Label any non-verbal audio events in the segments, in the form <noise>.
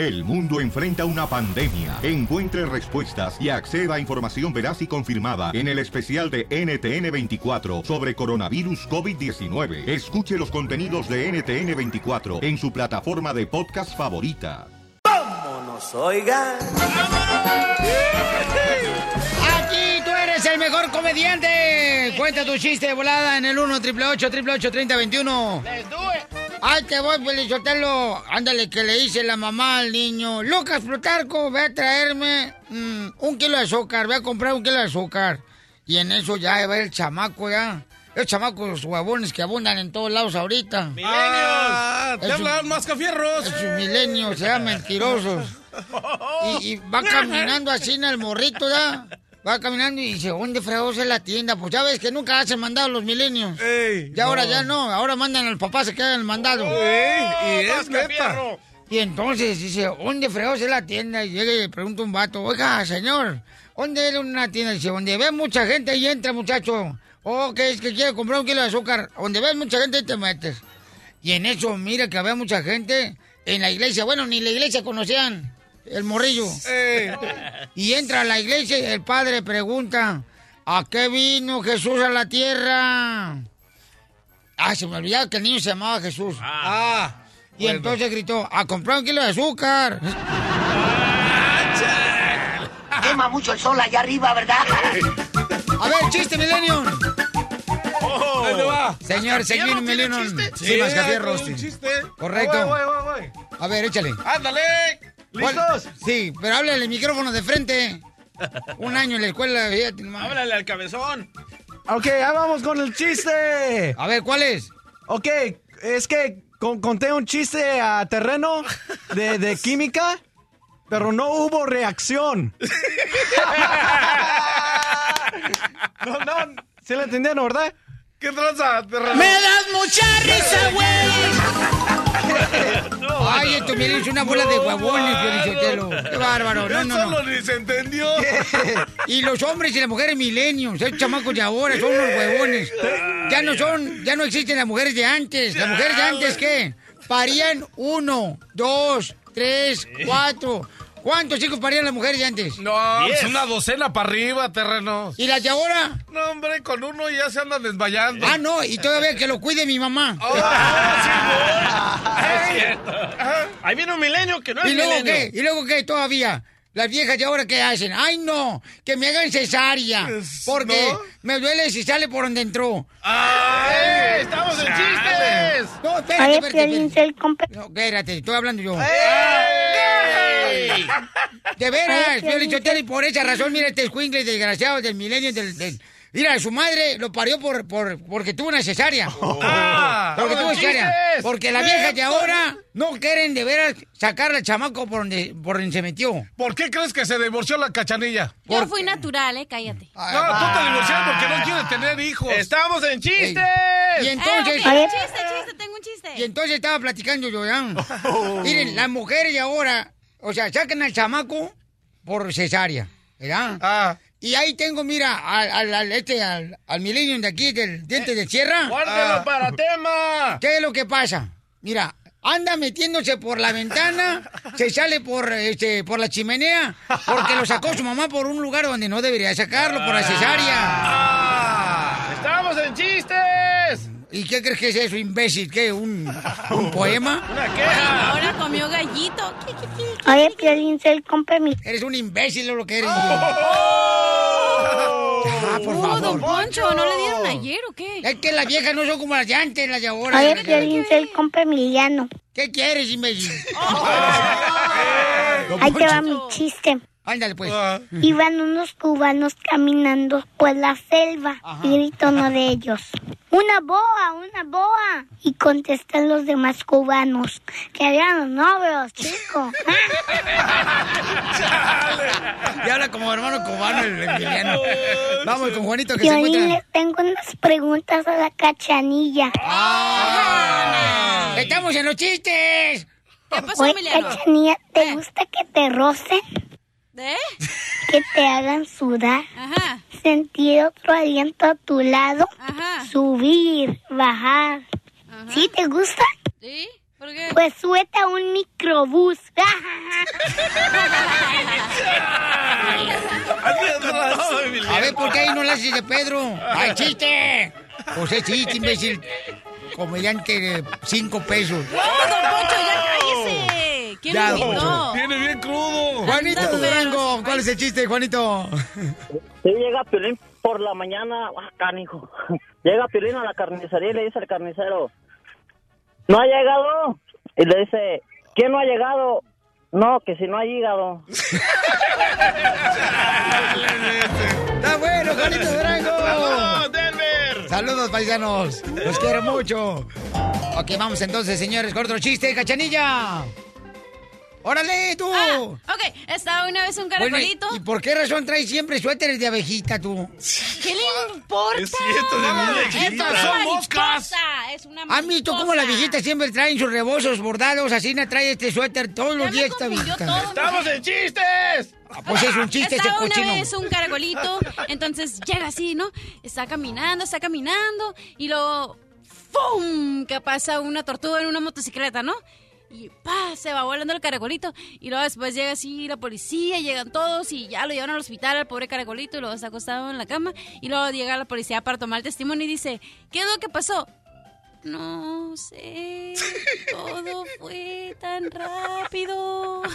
El mundo enfrenta una pandemia. Encuentre respuestas y acceda a información veraz y confirmada en el especial de NTN24 sobre coronavirus COVID-19. Escuche los contenidos de NTN24 en su plataforma de podcast favorita. ¡Vámonos, oigan! Aquí tú eres el mejor comediante. Cuenta tu chiste de volada en el 1 888 3021 Let's do Ay, te voy, Pelizotelo. Ándale, que le dice la mamá al niño. Lucas Plutarco, ve a traerme mm, un kilo de azúcar. Ve a comprar un kilo de azúcar. Y en eso ya va el chamaco, ya. Los chamacos huevones que abundan en todos lados ahorita. ¡Milenios! Ah, ¡Te hablan mascafierros! Esos milenios, sean mentirosos. <laughs> Y, y va caminando así en el morrito, ¿ya? Va caminando y dice, ¿dónde fregados es la tienda? Pues ya ves que nunca hacen mandado los milenios. Ey, y ahora no. ya no, ahora mandan al papá, se queda el mandado. Ey, y es neta. ¡Mascafierro! Y entonces dice, ¿dónde fregados es la tienda? Y llega y le pregunta un vato, oiga, señor, ¿dónde es una tienda? Dice, donde ve mucha gente ahí entra, muchacho. Oh, que es que quiere comprar un kilo de azúcar. Donde ves mucha gente te metes. Y en eso, mira que había mucha gente en la iglesia. Bueno, ni la iglesia conocían el morrillo. Ey, Y entra a la iglesia y el padre pregunta, ¿a qué vino Jesús a la tierra? Ah, se me olvidaba que el niño se llamaba Jesús. ah, y entonces gritó, a comprar un kilo de azúcar. <laughs> Quema mucho el sol allá arriba, ¿verdad? A ver, chiste, Milenio. ahí te va. Señor, seguir ¿Mascafierro tiene Milenio. chiste? Sí, sí. Correcto. Voy, voy, voy, voy. A ver, échale. ¡Ándale! ¿Listos? Sí, pero háblale el micrófono de frente. Un año en la escuela. fíjate. Háblale al cabezón. Ok, ahí vamos con el chiste. A ver, ¿cuál es? Ok, es que con- conté un chiste a terreno de, de química, pero no hubo reacción. No, no, ¿sí lo entendieron, verdad? ¿Qué tranza, terreno? ¡Me das mucha risa, güey! Ay, esto me hizo una bola de huevones, Felicitelo. Qué bárbaro. No, no, Eso no. ni se entendió. <laughs> Y los hombres y las mujeres milenios, esos chamacos de ahora son unos huevones. Ya no son, ya no existen las mujeres de antes. Las mujeres de antes, ¿qué? Parían uno, dos, tres, cuatro. ¿Cuántos chicos parían las mujeres de antes? No, es una docena para arriba, terreno. ¿Y las de ahora? No, hombre, con uno ya se andan desmayando. Ah, no, y todavía que lo cuide mi mamá. <laughs> <laughs> Ahí viene un milenio que no es ¿Y luego milenio. qué? ¿Y luego qué todavía? Las viejas de ahora, ¿qué hacen? ¡Ay, no! ¡Que me hagan cesárea! Es- Porque ¿no? me duele si sale por donde entró. ¡Eh! ¡Estamos en chistes! No, espérate, espérate, espérate. No, espérate, estoy hablando yo. ¡Ey! De veras, y por esa razón, mira este escuincle desgraciado del milenio del... del- Mira, su madre lo parió por, por, porque tuvo una cesárea. <laughs> Ah, Porque tuvo ¡Estamos en cesárea. Porque las viejas de ahora no quieren de veras sacar al chamaco por donde, por donde se metió. ¿Por qué crees que se divorció la cachanilla? Yo fui natural, eh, cállate. Ah, No, tú te divorciaste porque no quieres tener hijos. ¡Estamos en chistes! Y entonces... Eh, ok, chiste, chiste, tengo un chiste. Y entonces estaba platicando yo, ¿ya? <laughs> Miren, las mujeres de ahora, o sea, sacan al chamaco por cesárea, ¿verdad? Ah, Y ahí tengo, mira, al, al, al- este, al, al millennium de aquí, del diente de sierra. ¡Guárdelo Ah. para tema! ¿Qué es lo que pasa? Mira, anda metiéndose por la ventana, <laughs> se sale por, este, por la chimenea, porque lo sacó su mamá por un lugar donde no debería sacarlo, por la cesárea. Ah. ¡Estamos en chistes! ¿Y qué crees que es eso, imbécil? ¿Qué? ¿Un, un <laughs> poema? ¡Una! Ahora comió gallito. ¿Qué, qué, qué? Oye, Piolín, soy compa mi... Eres un imbécil lo que eres. ¡Oh! Ah, por Uh, don favor. Poncho, ¿no le dieron ayer o qué? Es que las viejas no son como las de antes, las de ahora. Oye, Piolín, soy compa Emiliano. ¿Qué quieres, imbécil? <laughs> Ahí te va mi chiste. Ándale, pues. ah. Iban unos cubanos caminando por la selva y gritó uno de ellos. ¡Una boa, una boa! Y contestan los demás cubanos. Que habían los novios, chico. <laughs> Y habla como hermano cubano el Emiliano. <laughs> Vamos con Juanito que se Piolín, encuentra. les tengo unas preguntas a la cachanilla. ¡Ah! ¡Estamos en los chistes! ¿Qué pasó, Oye, cachanilla, ¿te Eh. gusta que te rocen? ¿Eh? Que te hagan sudar. Ajá, Sentir otro aliento a tu lado. ajá. Subir, bajar. Ajá. ¿Sí te gusta? ¿Sí? ¿Por qué? Pues súbete a un microbús. <laughs> A ver, ¿por qué ahí no le haces de Pedro? ¡Ay, chiste! Pues es chiste, imbécil. Comediante de cinco pesos. ¡No, don Poncho, ya cállese! ¿Quién Ya, lo invitó? Viene bien crudo. Juanito Anda, Durango, ¿cuál es el chiste, Juanito? Sí, llega Piolín por la mañana, ah, canijo. Llega Piolín a la carnicería y le dice al carnicero, ¿no ha llegado? Y le dice, ¿quién no ha llegado? No, que si no hay hígado. ¡Está bueno, Juanito Durango! ¡Vamos, Denver! Saludos, paisanos. Los quiero mucho. Ok, vamos entonces, señores, con otro chiste, cachanilla. ¡Órale, tú! Ah, ok, estaba una vez un Bueno, caracolito. ¿y por qué razón traes siempre suéteres de abejita, tú? ¿Qué le importa? Es cierto, de niña chiquita. una Son moscas. Es una ¿Has visto cómo las viejitas siempre traen sus rebozos bordados? Así no trae este suéter todos los días esta todo. ¡Estamos en chistes! Ah, Pues es un chiste ese Estaba cochino. una vez un caracolito, entonces llega así, ¿no? Está caminando, está caminando, y luego ¡fum! que pasa una tortuga en una motocicleta, ¿no? Y pa, se va volando el caracolito. Y luego después llega así la policía, llegan todos y ya lo llevan al hospital al pobre caracolito y luego está acostado en la cama. Y luego llega la policía para tomar el testimonio y dice, ¿qué es lo que pasó? No sé, <laughs> todo fue tan rápido. <laughs>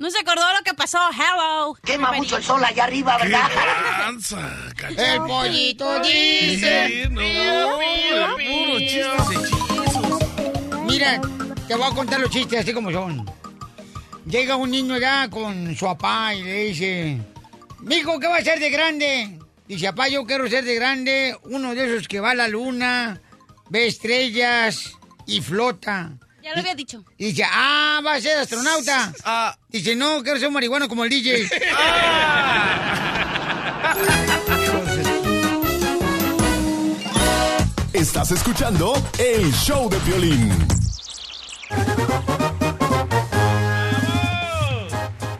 No se acordó lo que pasó, hello. Quema mucho el sol allá arriba, ¿verdad? Lanza, El pollito dice... Sí, no, puro chistes hechizos. Mira, te voy a contar los chistes así como son. Llega un niño allá con su papá y le dice, Mijo, ¿qué va a ser de grande? Dice, papá, yo quiero ser de grande, uno de esos que va a la luna, ve estrellas y flota. Ya lo había dicho. Y dice, ah, va a ser astronauta. Ah, Dice, no, quiero ser marihuana como el DJ. <laughs> Estás escuchando el show de violín.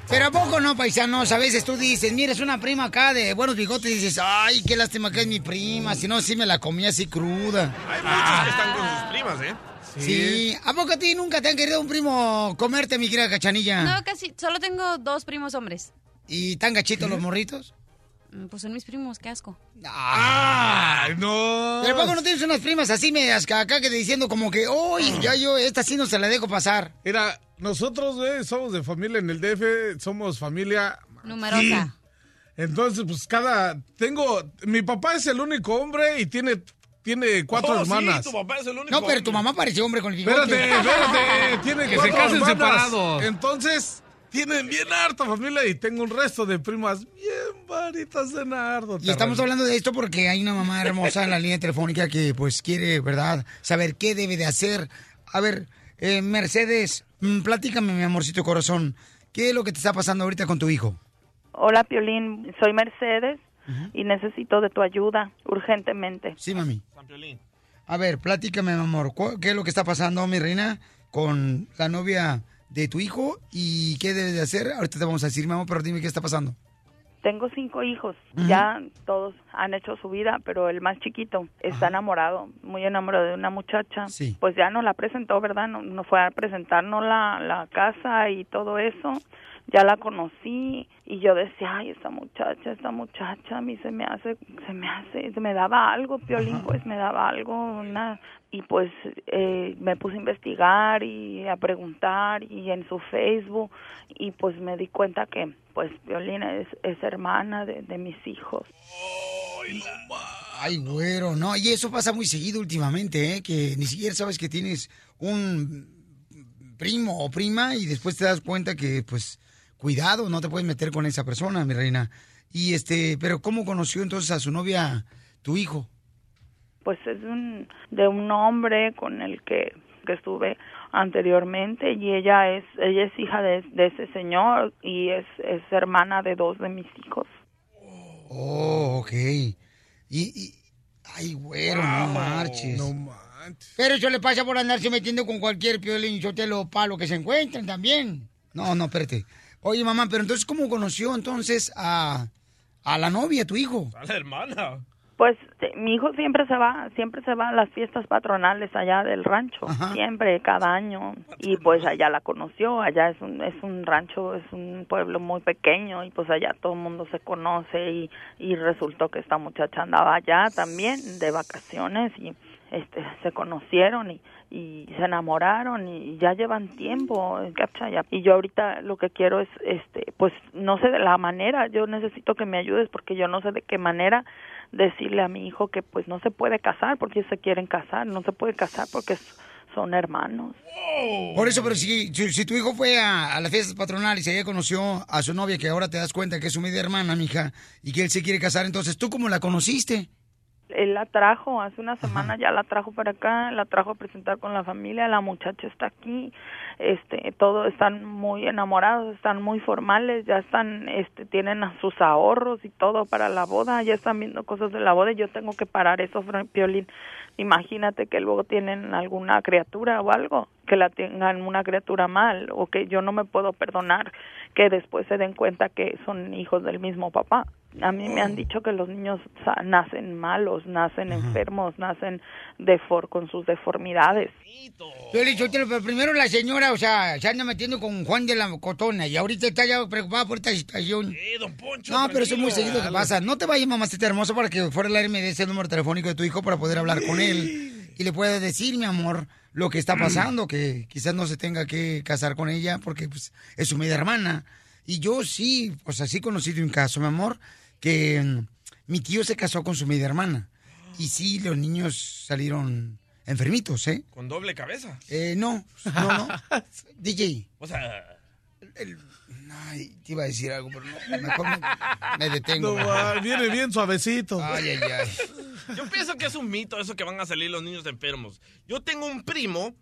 Pero ¿a poco no, paisanos? A veces tú dices, mira, es una prima acá de buenos bigotes y dices, ay, qué lástima que es mi prima, si no, sí me la comía así cruda. Hay muchos que están con sus primas, ¿eh? Sí. ¿A poco a ti nunca te han querido un primo comerte, mi querida cachanilla? No, casi, solo tengo dos primos hombres. ¿Y tan gachitos los morritos? Mm, Pues son mis primos, qué asco. ay, no. ¿Pero a poco no tienes unas primas así medias que acá que diciendo como que, uy, ya yo, esta sí no se la dejo pasar? Mira, nosotros, güey, somos de familia en el DF, somos familia... Numerosa. Entonces, pues cada... Tengo... Mi papá es el único hombre y tiene, tiene cuatro Oh, hermanas. Sí, tu papá es el único. No, pero tu mamá pareció hombre con el bigote. Espérate, espérate. Tiene Que se cuatro casen hermanas. separados. Entonces, tienen bien harta familia y tengo un resto de primas bien varitas de nardo. Y estamos hablando de esto porque hay una mamá hermosa en la línea telefónica que pues quiere, ¿verdad?, saber qué debe de hacer. A ver, eh, Mercedes, mm, platícame, mi amorcito corazón, ¿qué es lo que te está pasando ahorita con tu hijo? Hola, Piolín. Soy Mercedes y necesito de tu ayuda urgentemente. Sí, mami. San Piolín. A ver, platícame, mi amor, ¿cu- ¿qué es lo que está pasando, mi reina, con la novia de tu hijo y qué debe de hacer? Ahorita te vamos a decir, mi amor, pero dime qué está pasando. Tengo cinco hijos. Ya todos han hecho su vida, pero el más chiquito está enamorado, muy enamorado de una muchacha. Sí. Pues ya nos la presentó, ¿verdad? No, no fue a presentarnos la, la casa y todo eso. Ya la conocí y yo decía, ay, esta muchacha, esta muchacha, a mí se me hace, se me hace, se me daba algo, Piolín, pues me daba algo, una... Y pues eh, me puse a investigar y a preguntar y en su Facebook y pues me di cuenta que pues Violina es, hermana de, de mis hijos. Ay, güero, no, y eso pasa muy seguido últimamente, ¿eh? Que ni siquiera sabes que tienes un primo o prima y después te das cuenta que, pues, cuidado, no te puedes meter con esa persona, mi reina. Y este, pero ¿cómo conoció entonces a su novia, tu hijo? Pues es un, de un hombre con el que, que estuve anteriormente y ella es ella es hija de, de ese señor y es, es hermana de dos de mis hijos. Oh, ok. Y, y ay, güero, no marches. No manches. Pero eso le pasa por andarse metiendo con cualquier piolín lo palo que se encuentren también. No, no, espérate. Oye, mamá, pero entonces, ¿cómo conoció entonces a, a la novia, tu hijo? A la hermana. Pues mi hijo siempre se va, siempre se va a las fiestas patronales allá del rancho, siempre, cada año. Y pues allá la conoció, allá es un, es un rancho, es un pueblo muy pequeño y pues allá todo el mundo se conoce y, y resultó que esta muchacha andaba allá también de vacaciones y este se conocieron y, y se enamoraron y ya llevan tiempo y yo ahorita lo que quiero es este pues no sé de la manera yo necesito que me ayudes porque yo no sé de qué manera decirle a mi hijo que pues no se puede casar porque ellos se quieren casar no se puede casar porque es- son hermanos. Por eso, pero si, si, si tu hijo fue a, a las fiestas patronales y ella conoció a su novia, que ahora te das cuenta que es su media hermana, mija, y que él se quiere casar, entonces, ¿tú cómo la conociste? él la trajo hace una semana ya la trajo para acá la trajo a presentar con la familia la muchacha está aquí este todos están muy enamorados están muy formales ya están este tienen a sus ahorros y todo para la boda ya están viendo cosas de la boda y yo tengo que parar eso Piolín imagínate que luego tienen alguna criatura o algo que la tengan una criatura mal o que yo no me puedo perdonar que después se den cuenta que son hijos del mismo papá a mí me han dicho que los niños nacen malos, nacen enfermos, nacen defor con sus deformidades. Yo le he dicho, pero primero la señora, o sea, se anda metiendo con Juan de la Cotona y ahorita está ya preocupada por esta situación. No, pero eso es muy seguido que pasa. No te vayas, mamacita hermosa, para que fuera al aire me des el número telefónico de tu hijo para poder hablar con él. Y le puedes decir, mi amor, lo que está pasando, que quizás no se tenga que casar con ella porque pues, es su media hermana. Y yo sí, pues así conocí de un caso, mi amor, que mm, mi tío se casó con su media hermana. Y sí, los niños salieron enfermitos, ¿eh? Con doble cabeza. Eh, no, no, no. <laughs> DJ. O sea, Ay, te iba a decir algo, pero no, mejor me, me detengo. No, viene bien suavecito. Ay, ay, ay. yo pienso que es un mito eso que van a salir los niños enfermos. Yo tengo un primo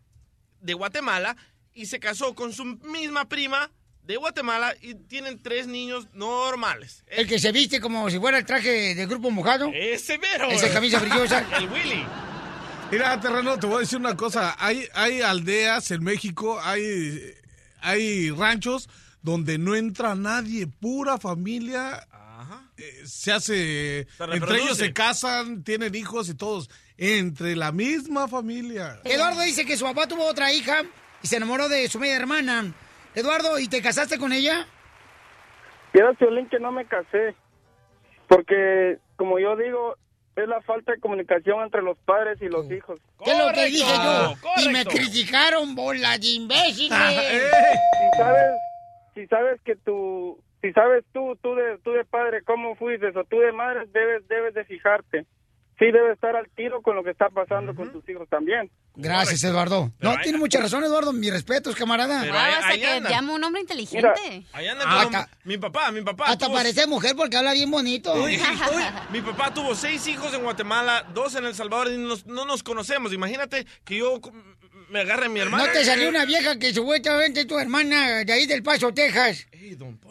de Guatemala y se casó con su misma prima de Guatemala y tienen tres niños normales. El que se viste como si fuera el traje del grupo mojado. Ese mero. Esa camisa brillosa. <laughs> El Willy. Mira, Terreno, te voy a decir una cosa. Hay, hay aldeas en México, hay, hay ranchos donde no entra nadie, pura familia. eh, se hace. entre ellos se casan, tienen hijos y todos. Entre la misma familia. Eduardo dice que su papá tuvo otra hija y se enamoró de su media hermana. Eduardo, ¿y te casaste con ella? Quiero Piolín que no me casé, porque como yo digo, es la falta de comunicación entre los padres y los hijos. ¿Qué es lo que dije yo? Y me criticaron, bola de imbéciles. Si sabes, si sabes que tú, si sabes tú, tú de, tú de padre cómo fuiste o tú de madre, debes, debes de fijarte. Sí, debes estar al tiro con lo que está pasando con tus hijos también. Gracias, Eduardo. No, tiene mucha razón, Eduardo. Mi respeto, camarada. Wow, hasta que llama un hombre inteligente. Allá anda Ah, acá- mi papá, mi papá. Hasta tuvo- parece mujer porque habla bien bonito. Uy, <laughs> uy, mi papá tuvo seis hijos en Guatemala, dos en El Salvador y nos- no nos conocemos. Imagínate que yo me agarre a mi hermana. ¿No te salió una vieja que supuestamente es tu hermana de ahí del Paso, Texas?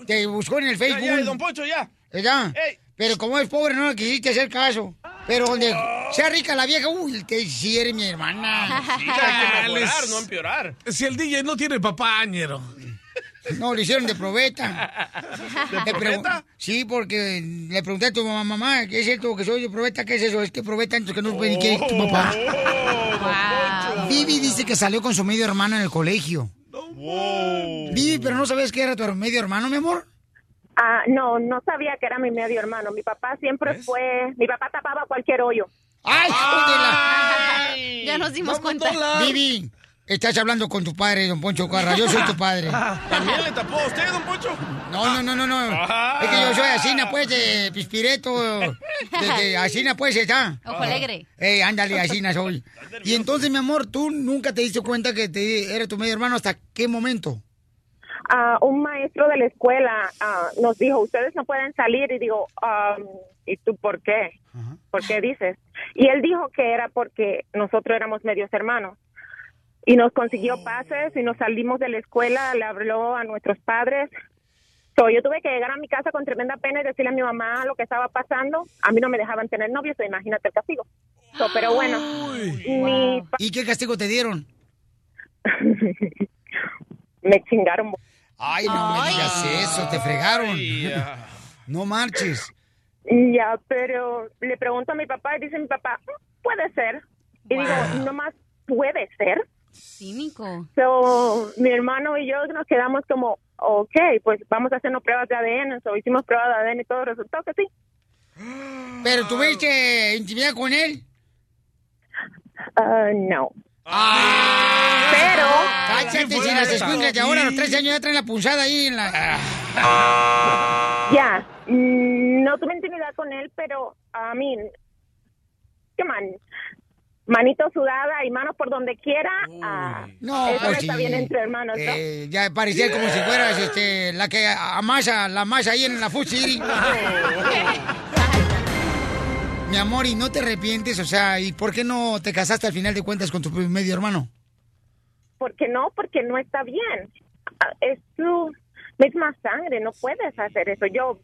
Te buscó en el Facebook. Ya, ya, don Poncho, ya. ¿Ya? Pero como es pobre, no le quisiste hacer caso. Pero donde sea rica la vieja, uy, si eres mi hermana. <laughs> Sí, hay que mejorar, no empeorar. Si el DJ no tiene papá, ñero. No, le hicieron de probeta. <laughs> ¿De probeta? Sí, porque le pregunté a tu mamá, mamá, ¿qué es esto que soy de probeta? ¿Qué es eso? Es que probeta entonces que no ni quiere tu papá. Vivi dice que salió con su medio hermano en el colegio. Vivi, pero no sabes que era tu medio hermano, mi amor. Ah, no, no sabía que era mi medio hermano. Mi papá siempre fue, mi papá tapaba cualquier hoyo. ¡Ay, la- Ya nos dimos cuenta. Vivi, estás hablando con tu padre, don Poncho Carra. Yo soy tu padre. <laughs> ¿También le tapó a usted, don Poncho? No, no, no, no, no. Es que yo soy asina, pues, de Pispireto. De, de asina, pues, está. Ojo alegre. Ey, ándale, asina soy. Y entonces, mi amor, ¿tú nunca te diste cuenta que te, era tu medio hermano hasta qué momento? Ah, un maestro de la escuela ah, nos dijo, ustedes no pueden salir. Y digo, "Um, ¿y tú por qué? ¿Por qué dices? Y él dijo que era porque nosotros éramos medios hermanos. Y nos consiguió pases y nos salimos de la escuela, le habló a nuestros padres. So, yo tuve que llegar a mi casa con tremenda pena y decirle a mi mamá lo que estaba pasando. A mí no me dejaban tener novios, so imagínate el castigo. So, pero bueno, ¿Y qué castigo te dieron? <laughs> me chingaron. Ay, no me digas eso, te fregaron. <laughs> No marches. Ya, pero le pregunto a mi papá y dice mi papá, "Mm, puede ser. Y digo, nomás puede ser. Cínico. So, mi hermano y yo nos quedamos como, ok, pues vamos a hacernos pruebas de ADN. So, hicimos pruebas de ADN y todo resultó que sí. ¿Pero tuviste intimidad con él? Ah, no. Pero... Cállate, si las escuinclas de ahora a los 13 años ya traen la punzada ahí en la... Ya, mm, no tuve intimidad con él, pero a mí, ¿qué man? Manito sudada y manos por donde quiera. ah, No, eso no pues está sí. bien entre hermanos, ¿no? Eh, ya parecía como si fueras este, la que amasa la masa ahí en la Food City. <laughs> Mi amor, ¿y no te arrepientes? O sea, ¿y por qué no te casaste al final de cuentas con tu medio hermano? Porque no, porque no está bien. Es tu misma sangre, no puedes hacer eso. Yo,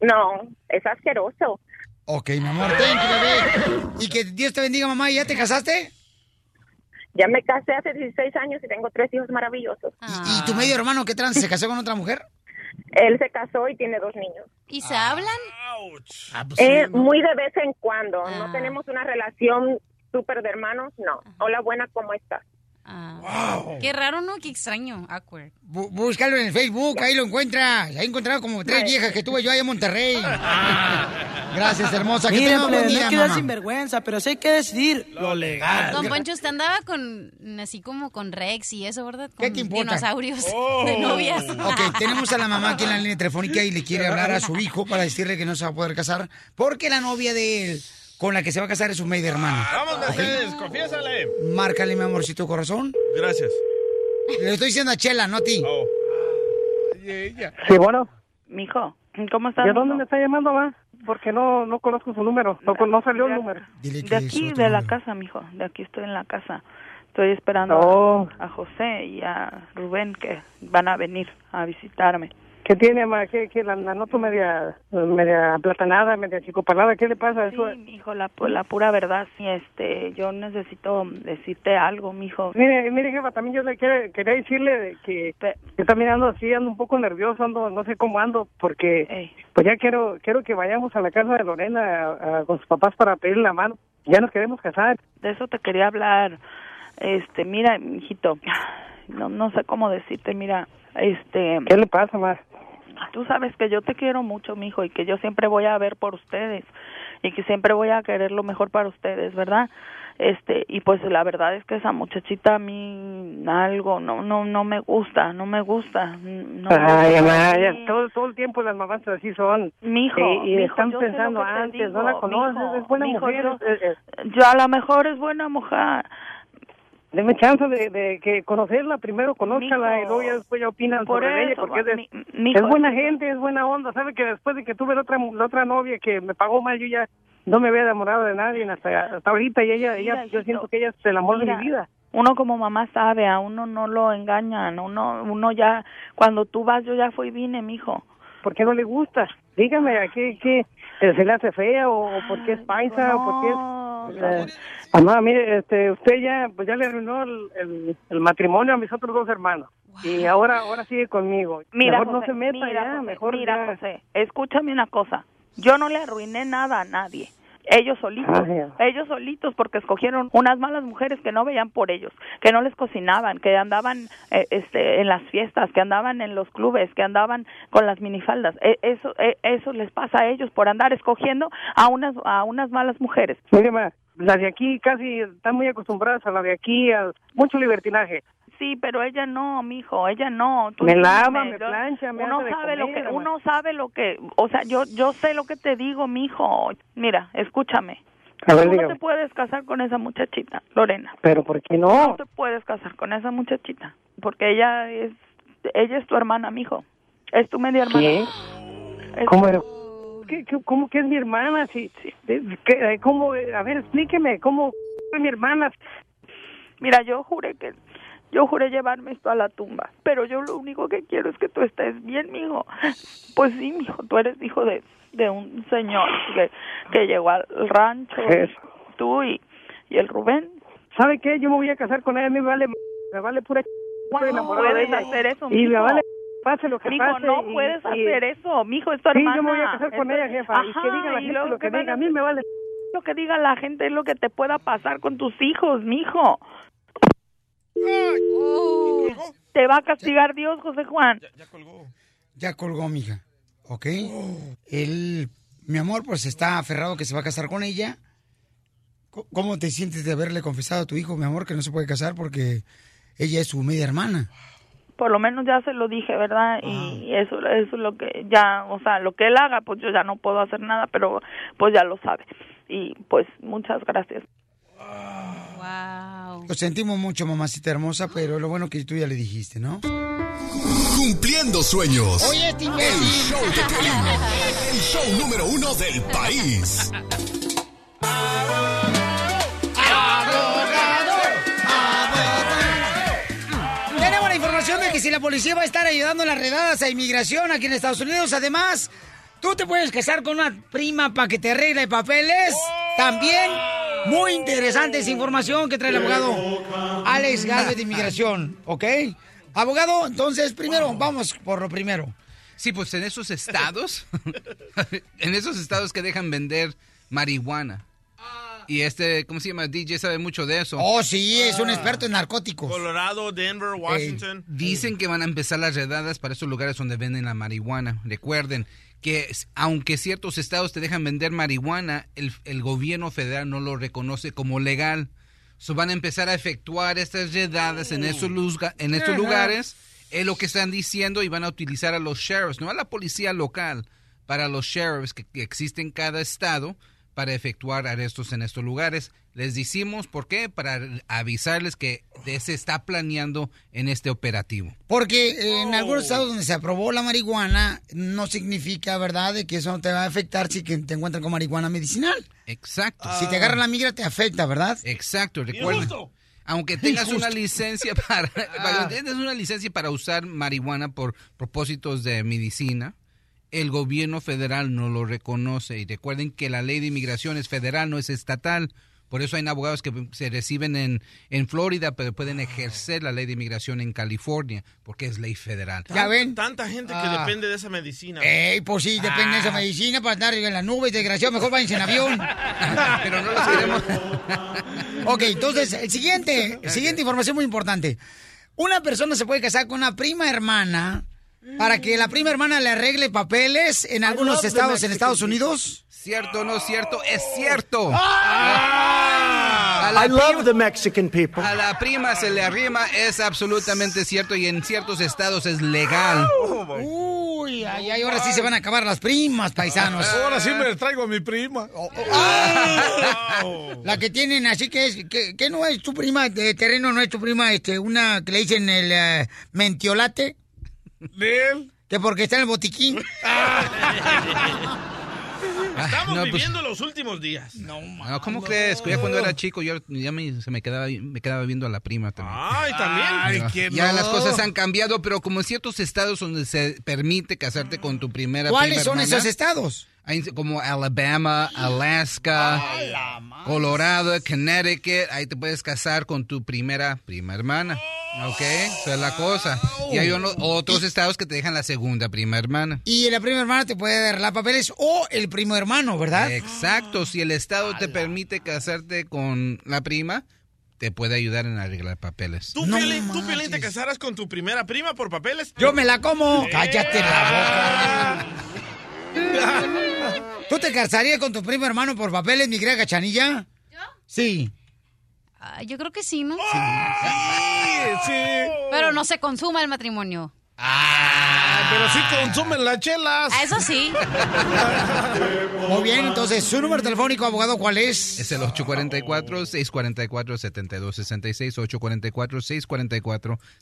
no, es asqueroso. Ok, mi amor, you, bebé. Y que Dios te bendiga, mamá. ¿Y ya te casaste? Ya me casé hace 16 años y tengo tres hijos maravillosos. ¿Y tu medio hermano qué trans? ¿Se casó con otra mujer? Él se casó y tiene dos niños. ¿Y se hablan? Eh, Muy de vez en cuando. No tenemos una relación súper de hermanos, no. Hola, buena, ¿cómo estás? Qué raro, ¿no? Qué extraño. Awkward. Bú- Búscalo en el Facebook, ahí lo encuentras. Ahí he encontrado como tres viejas que tuve yo allá en Monterrey. <laughs> Gracias, hermosa. Que Miren, tenga buen plebe, no día, mamá. sinvergüenza, pero sí hay que decidir lo legal. Don Poncho, usted andaba con, así como con Rex y eso, ¿verdad? Con ¿Qué te importa? dinosaurios Oh. de novias. <laughs> Ok, tenemos a la mamá aquí en la línea telefónica y le quiere hablar a su hijo para decirle que no se va a poder casar porque la novia de él con la que se va a casar es su media hermana. Vamos, Mercedes, confiésale. Márcale, mi amorcito corazón. Gracias. Le estoy diciendo a Chela, no a ti. Sí, bueno. Mijo, ¿cómo estás? ¿De dónde me está llamando, ma? Porque no, no conozco su número. No, no salió el número. De aquí, de la casa, mijo. De aquí estoy en la casa. Estoy esperando Oh. a, a José y a Rubén que van a venir a visitarme. ¿Qué tiene, ma? ¿Qué, qué la, la noto media, media aplatanada, media chicopalada? ¿Qué le pasa? Eso, Sí, mijo, la, la pura verdad. Sí, este, yo necesito decirte algo, mijo. Mire, mire, jefa, también yo le quiere- quería decirle de que yo también ando así, ando un poco nervioso, ando, no sé cómo ando, porque pues ya quiero quiero que vayamos a la casa de Lorena a- a- con sus papás para pedirle la mano. Ya nos queremos casar. De eso te quería hablar. Este, mira, hijito, no, no sé cómo decirte, mira, este... ¿Qué le pasa, más? Tú sabes que yo te quiero mucho, mijo, y que yo siempre voy a ver por ustedes y que siempre voy a querer lo mejor para ustedes, ¿verdad? Este, y pues la verdad es que esa muchachita a mí algo no no no me gusta, no me gusta. No me gusta. todo, todo el tiempo las mamás así son. Mijo, y, y mijo, están pensando antes, no la conoces, mijo, es buena mijo, mujer. yo- eh, eh, Yo a lo mejor es buena mujer. Deme chance de, de que conocerla primero, conózcala y luego ya después ya opinan por sobre ella porque es, mi- es buena gente, es buena onda. Sabe que después de que tuve la otra, la otra novia que me pagó mal, yo ya no me había enamorado de nadie hasta, hasta ahorita y ella, ella yo siento que ella es el amor de mi vida. Uno como mamá sabe, a uno no lo engañan, uno uno ya cuando tú vas yo ya fui y vine, mijo. ¿Por qué no le gusta? Dígame, ¿a qué, qué se le hace fea o, o por qué es paisa o por qué es... eh, mamá, mire, este, usted ya, pues ya le arruinó el, el, el matrimonio a mis otros dos hermanos y ahora ahora sigue conmigo. Mira, mejor no José, se meta mira, ya, José, mejor mira, ya. José, escúchame una cosa. Yo no le arruiné nada a nadie. Ellos solitos, Ay. ellos solitos porque escogieron unas malas mujeres que no veían por ellos, que no les cocinaban, que andaban eh, este en las fiestas, que andaban en los clubes, que andaban con las minifaldas. E- eso e- eso les pasa a ellos por andar escogiendo a unas a unas malas mujeres. Las de aquí casi están muy acostumbradas a la de aquí, a mucho libertinaje. Sí, pero ella no, mijo, ella no. Tú Me entiéndeme, lava, me yo- plancha, me uno hace de sabe lo que uno sabe lo que, o sea, yo yo sé lo que te digo, mijo. Mira, escúchame. A ver, Tú no te puedes casar con esa muchachita, Lorena. Pero ¿por qué No no? te puedes casar con esa muchachita, porque ella es ella es tu hermana, mijo. Es tu media hermana. ¿Qué? Es- ¿Cómo, era? ¿Qué, qué- cómo que es mi hermana? ¿qué- eh, ¿Cómo? A ver, explíqueme, ¿cómo es mi hermana? Mira, yo juré que yo juré llevarme esto a la tumba, pero yo lo único que quiero es que tú estés bien, mijo. Pues sí, mijo, tú eres hijo de, de un señor que, que llegó al rancho, Es- tú y, y el Rubén. ¿Sabe qué? Yo me voy a casar con ella, me vale, me vale pura enamorado de puedes ella. hacer eso, Y me vale pase lo que Mijo, pase. no y- puedes y- hacer eso. Mijo, es tu Sí, hermana. yo me voy a casar con ella, jefa. y que ajá, diga la y gente luego lo que diga. A mí me vale. Lo que diga la gente es lo que te pueda pasar con tus hijos, mijo. Te va a castigar Dios, José Juan. Ya colgó, mija. ¿Ok? Él, mi amor, pues está aferrado que se va a casar con ella. ¿Cómo te sientes de haberle confesado a tu hijo, mi amor, que no se puede casar porque ella es su media hermana? Por lo menos ya se lo dije, ¿verdad? Y eso, eso es lo que ya, o sea, lo que él haga, pues yo ya no puedo hacer nada, pero pues ya lo sabe. Y pues muchas gracias. Wow. Lo sentimos mucho, mamacita hermosa, pero lo bueno que tú ya le dijiste, ¿no? Cumpliendo sueños. Oye, este El show de Piolín. El show número uno del país. <laughs> que si la policía va a estar ayudando en las redadas a inmigración aquí en Estados Unidos, además, tú te puedes casar con una prima para que te arregle papeles. También, muy interesante esa información que trae el abogado Alex Galvez de Inmigración, ¿ok? Abogado, entonces, primero, vamos por lo primero. Sí, pues en esos estados, <laughs> en esos estados que dejan vender marihuana. Y este, ¿cómo se llama? DJ sabe mucho de eso. Oh, sí, es un experto en narcóticos. Colorado, Denver, Washington. Dicen que van a empezar las redadas para esos lugares donde venden la marihuana. Recuerden que aunque ciertos estados te dejan vender marihuana, el, el gobierno federal no lo reconoce como legal. So van a empezar a efectuar estas redadas en esos, luzga- en estos lugares. Es lo que están diciendo y van a utilizar a los sheriffs, no a la policía local, para los sheriffs que, que existen en cada estado para efectuar arrestos en estos lugares. Les decimos por qué, para avisarles que se está planeando en este operativo. Porque en algunos estados donde se aprobó la marihuana, no significa, ¿verdad?, de que eso no te va a afectar si te encuentran con marihuana medicinal. Exacto. Si te agarra la migra, te afecta, ¿verdad? Exacto. Injusto. Aunque tengas Injusto. una licencia para, <laughs> para- tienes una licencia para usar marihuana por propósitos de medicina, el gobierno federal no lo reconoce. Y recuerden que la ley de inmigración es federal, no es estatal. Por eso hay abogados que se reciben en, en Florida, pero pueden ejercer la ley de inmigración en California, porque es ley federal. Tan- Tanta gente que Ah. depende de esa medicina. Ey, pues sí, depende de esa Ah. medicina para estar en las nubes, desgraciado. Mejor váyanse en avión. <laughs> Pero no los queremos. <laughs> ok, entonces, el siguiente, siguiente información muy importante. Una persona se puede casar con una prima hermana para que la prima hermana le arregle papeles en algunos estados en Estados Unidos. ¿Cierto o no cierto? Es cierto. Ah. A la I love prima- the Mexican people. A la prima se le arrima, es absolutamente cierto y en ciertos estados es legal. Uy, ay, ay, ahora sí se van a acabar las primas, paisanos. Ahora sí me traigo a mi prima. La que tienen así que es, que, que no es tu prima de terreno, no es tu prima, este, una que le dicen el eh, mentiolate. ¿De él? Que porque está en el botiquín. <laughs> <laughs> Estamos no, pues- viviendo los últimos días. No, No, ¿Cómo crees? Ya cuando era chico yo ya me, se me quedaba me quedaba viendo a la prima también. Ay, también. Ay, Ya- que ya no. las cosas han cambiado, pero como en ciertos estados donde se permite casarte con tu primera ¿Cuáles prima son hermana, esos estados? hay como Alabama, Alaska, Colorado, Connecticut, ahí te puedes casar con tu primera prima hermana. ¿Ok? Esa es la cosa. Y hay uno- otros estados que te dejan la segunda prima hermana. Y la prima hermana te puede arreglar papeles o el primo hermano, ¿verdad? Exacto, si el estado te permite casarte con la prima, te puede ayudar en arreglar papeles. ¿Tú, Piolín, tú, Piolín, te casarás con tu primera prima por papeles? Yo me la como. Cállate la boca. <laughs> ¿Tú te casarías con tu primo hermano por papeles, mi gran cachanilla? ¿Yo? Sí. Ah, yo creo que sí, ¿no? Sí. Pero no se consuma el matrimonio. Ah, pero sí consumen las chelas. Ah, Eso sí. <laughs> Muy bien, entonces, ¿su número telefónico, abogado, cuál es? Es el 844-644-7266,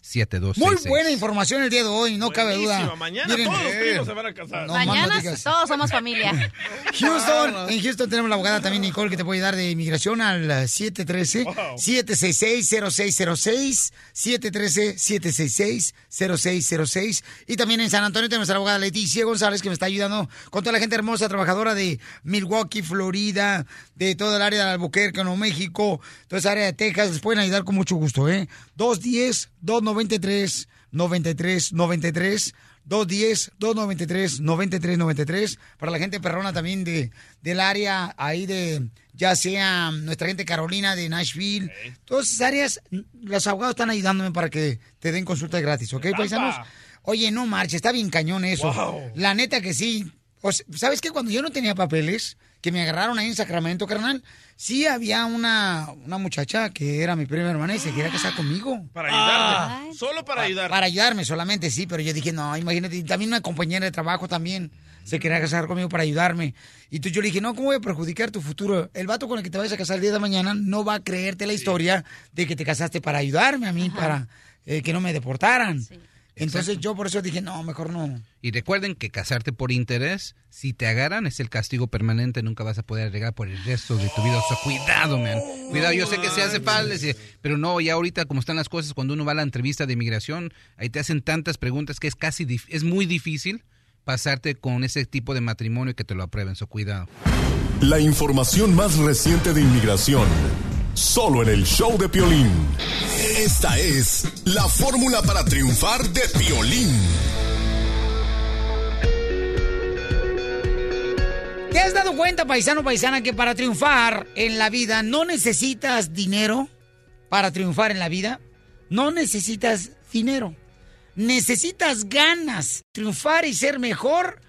844-644-7266. Muy buena información el día de hoy, no cabe duda. Mañana Miren, todos los eh, primos se van a casar. no más no Mañana todos somos familia. <laughs> Houston, en Houston tenemos la abogada también Nicole que te puede ayudar de inmigración al eh, 713-766-0606, 713-766-0606 y también en San Antonio tenemos a la abogada Leticia González que me está ayudando con toda la gente hermosa, trabajadora de Milwaukee, Florida, de todo el área de Albuquerque, Nuevo México, toda esa área de Texas, les pueden ayudar con mucho gusto, ¿eh? 210-293 9393 210 293 9393 para la gente perrona también de del área ahí de ya sea nuestra gente Carolina de Nashville, todas esas áreas los abogados están ayudándome para que te den consulta gratis, ¿ok, paisanos? Oye, no marche, está bien cañón eso. Wow. La neta que sí. O sea, ¿Sabes qué? Cuando yo no tenía papeles, que me agarraron ahí en Sacramento, carnal, sí había una, una muchacha que era mi prima hermana y se quería casar conmigo. Para ayudarte. Solo para ayudar. Para ayudarme solamente, sí, pero yo dije, no, imagínate, y también una compañera de trabajo también se quería casar conmigo para ayudarme. Y entonces yo le dije, no, ¿cómo voy a perjudicar tu futuro? El vato con el que te vayas a casar el día de mañana no va a creerte la historia de que te casaste para ayudarme a mí, para eh, que no me deportaran. Entonces yo por eso dije, no, mejor no. Y recuerden que casarte por interés, si te agarran, es el castigo permanente. Nunca vas a poder arreglar por el resto de tu vida. O sea, cuidado, man. Cuidado, yo sé que se hace falta, pero no, ya ahorita como están las cosas, cuando uno va a la entrevista de inmigración, ahí te hacen tantas preguntas que es casi, dif- es muy difícil pasarte con ese tipo de matrimonio y que te lo aprueben. So, cuidado. La información más reciente de inmigración. Solo en el show de Piolín. Esta es la fórmula para triunfar de Piolín. ¿Te has dado cuenta, paisano, paisana, que para triunfar en la vida no necesitas dinero? Para triunfar en la vida, no necesitas dinero. Necesitas ganas. Triunfar y ser mejor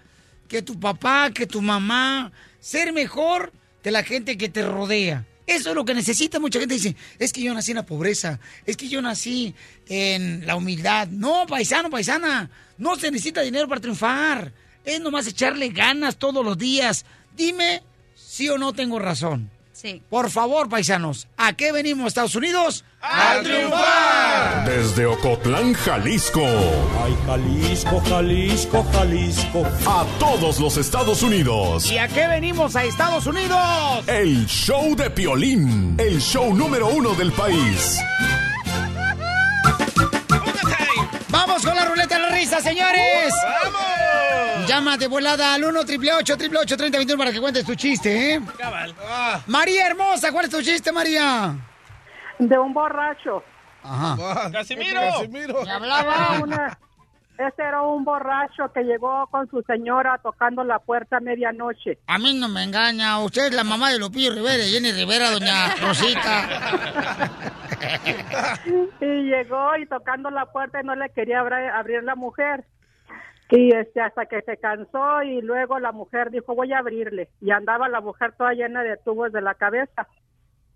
que tu papá, que tu mamá. Ser mejor que la gente que te rodea. Eso es lo que necesita. Mucha gente dice, es que yo nací en la pobreza, es que yo nací en la humildad. No, paisano, paisana, no se necesita dinero para triunfar. Es nomás echarle ganas todos los días. Dime si o no tengo razón. Sí. Por favor, paisanos, ¿a qué venimos, Estados Unidos? ¡A triunfar! Desde Ocotlán, Jalisco. Ay, Jalisco, Jalisco, Jalisco. A todos los Estados Unidos. ¿Y a qué venimos a Estados Unidos? El show de Piolín. El show número uno del país. ¡Vamos con la ruleta de la risa, señores! ¡Vamos! Llama de volada al 1 888 3021 para que cuentes tu chiste, ¿eh? Cabal. María hermosa, ¿cuál es tu chiste, María? De un borracho. Ajá. ¡Casimiro! Me hablaba una... Este era un borracho que llegó con su señora tocando la puerta a medianoche. A mí no me engaña. Usted es la mamá de Lupillo Rivera, Jenny Rivera, doña Rosita. <laughs> y llegó y tocando la puerta y no le quería abrir la mujer. Y este hasta que se cansó y luego la mujer dijo voy a abrirle y andaba la mujer toda llena de tubos de la cabeza.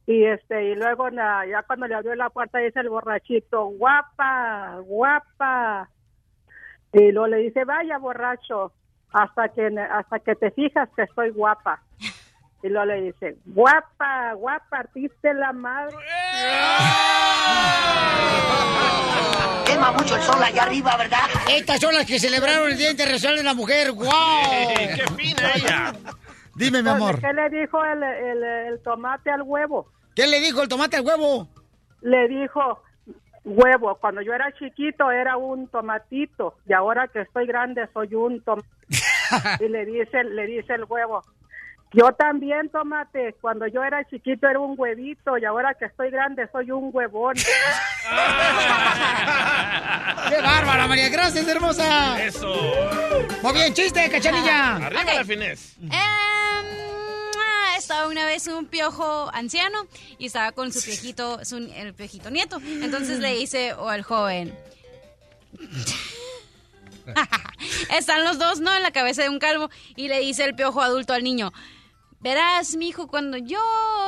Y este y luego ya cuando le abrió la puerta dice el borrachito, "Guapa, guapa." Y luego le dice, "Vaya borracho, hasta que hasta que te fijas que estoy guapa." Y luego le dice, "Guapa, guapa, artiste la madre." <laughs> Quema mucho el sol allá arriba, ¿verdad? Estas son las que celebraron el Día Internacional de la Mujer. ¡Wow! ¡Qué fina ella! Dime, mi amor. ¿Qué le dijo el, el, el tomate al huevo? ¿Qué le dijo el tomate al huevo? Le dijo, huevo, cuando yo era chiquito era un tomatito y ahora que estoy grande soy un tomate. <laughs> y le dice, le dice el huevo, yo también tomate, cuando yo era chiquito era un huevito y ahora que estoy grande soy un huevón. ¡Qué bárbara, María! ¡Gracias, hermosa! ¡Eso! Muy bien, chiste, cachanilla. Arriba Ok. la finés. Em, ah, estaba una vez un piojo anciano y estaba con su piojito, su, el piojito nieto. Entonces le dice o al joven. <laughs> Están los dos, ¿no? En la cabeza de un calvo. Y le dice el piojo adulto al niño. Verás, mijo, cuando yo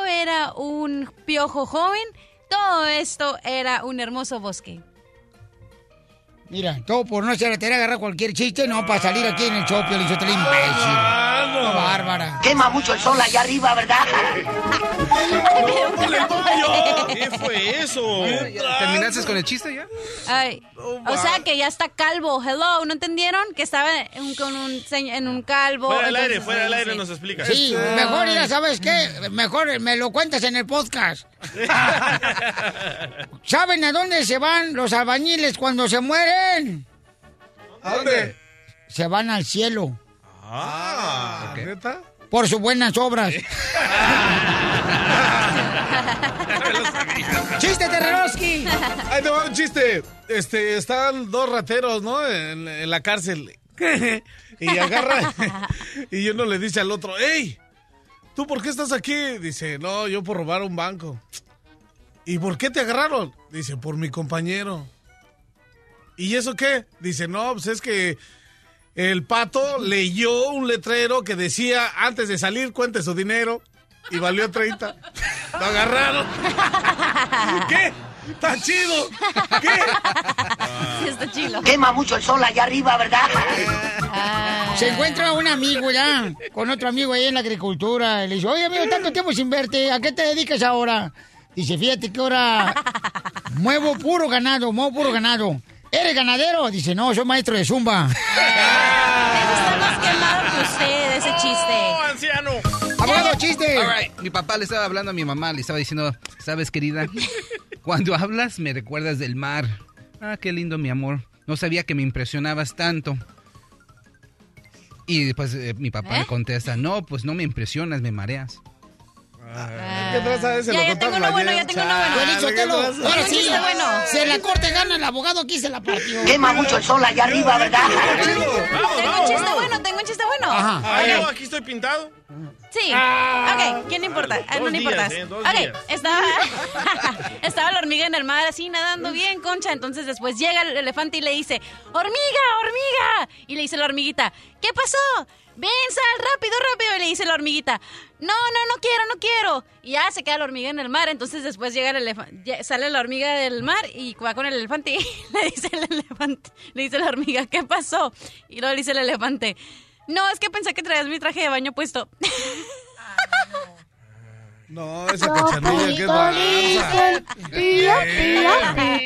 era un piojo joven, todo esto era un hermoso bosque. Mira, todo por no ser agarrar agarrar cualquier chiste, no, para salir aquí en el show, Piolín imbécil. ¡Qué bárbara! Quema mucho el sol allá arriba, ¿verdad? ¿Qué fue eso? ¿Terminaste con el chiste ya? Ay, o sea que ya está calvo. Hello, ¿no entendieron? Que estaba en, con un, señ- en un calvo. Fuera del aire, fuera del aire sí. nos explica. Sí, mejor, ya sabes qué, mejor me lo cuentas en el podcast. <laughs> ¿Saben a dónde se van los albañiles cuando se mueren? ¿A dónde? Se van al cielo. Ah, ¿neta? Por sus buenas obras. <laughs> ¡Chiste, Terreroski! Ahí te va un chiste. este, están dos rateros, ¿no? En, en la cárcel. <laughs> y agarra. <laughs> y uno le dice al otro, ¡Ey! ¿Tú por qué estás aquí? Dice, no, yo por robar un banco. ¿Y por qué te agarraron? Dice, por mi compañero. ¿Y eso qué? Dice, no, pues es que el pato leyó un letrero que decía, antes de salir, cuente su dinero. Y valió 30. Lo agarraron. ¿Qué? ¡Está chido! Sí, está chido. Quema mucho el sol allá arriba, ¿verdad? Se encuentra un amigo ya, con otro amigo ahí en la agricultura. y Le dice, oye, amigo, tanto tiempo sin verte, ¿a qué te dedicas ahora? Dice, fíjate que ahora muevo puro ganado, muevo puro ganado. ¿Eres ganadero? Dice, no, soy maestro de zumba. <laughs> Está más quemado que usted, ese chiste. anciano! ¡Abogado, chiste! All right. Mi papá le estaba hablando a mi mamá, le estaba diciendo, ¿sabes, querida? <laughs> Cuando hablas me recuerdas del mar. Ah, qué lindo, mi amor. No sabía que me impresionabas tanto. Y después eh, mi papá ¿Eh? le contesta, no, pues no me impresionas, me mareas. ¿Qué traza ese? Ya, ya tengo uno bueno, ya tengo uno bueno. Piolín Chale, ¿qué Sotelo, traza? ahora sí, chiste bueno. si en la corte gana el abogado, aquí se la partió. Quema mucho el sol allá arriba, ¿verdad? Tengo un chiste bueno, tengo un chiste bueno. Ajá. Ah, aquí estoy pintado. Sí. Ok, ¿quién importa? Ah, no le importa. ¿eh? Ok, días. estaba, <laughs> estaba la hormiga en el mar así nadando bien, concha. Entonces después llega el elefante y le dice, hormiga, hormiga. Y le dice la hormiguita, ¿qué pasó? Ven, sal, rápido, rápido. Y le dice la hormiguita, no, no, no quiero, no quiero. Y ya se queda la hormiga en el mar. Entonces después llega el elefante, sale la hormiga del mar y va con el elefante <laughs> y le dice el elefante, le dice la hormiga, ¿qué pasó? Y luego le dice el elefante, no, es que pensé que traías mi traje de baño puesto. <laughs> No, esa cachanilla que es balanza.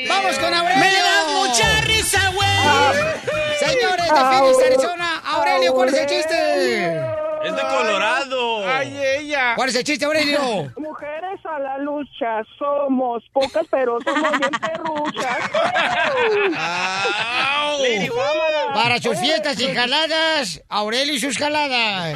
¡Vamos con Aurelio! ¡Me das mucha risa, güey! Señores de Phoenix, Arizona, Aurelio, ¿cuál es el chiste? Es de Colorado. ¡Ay, ella! ¿Cuál es el chiste, Aurelio? <laughs> Mujeres a la lucha, somos pocas, pero somos bien perruchas. Para sus fiestas y jaladas, Aurelio y sus jaladas.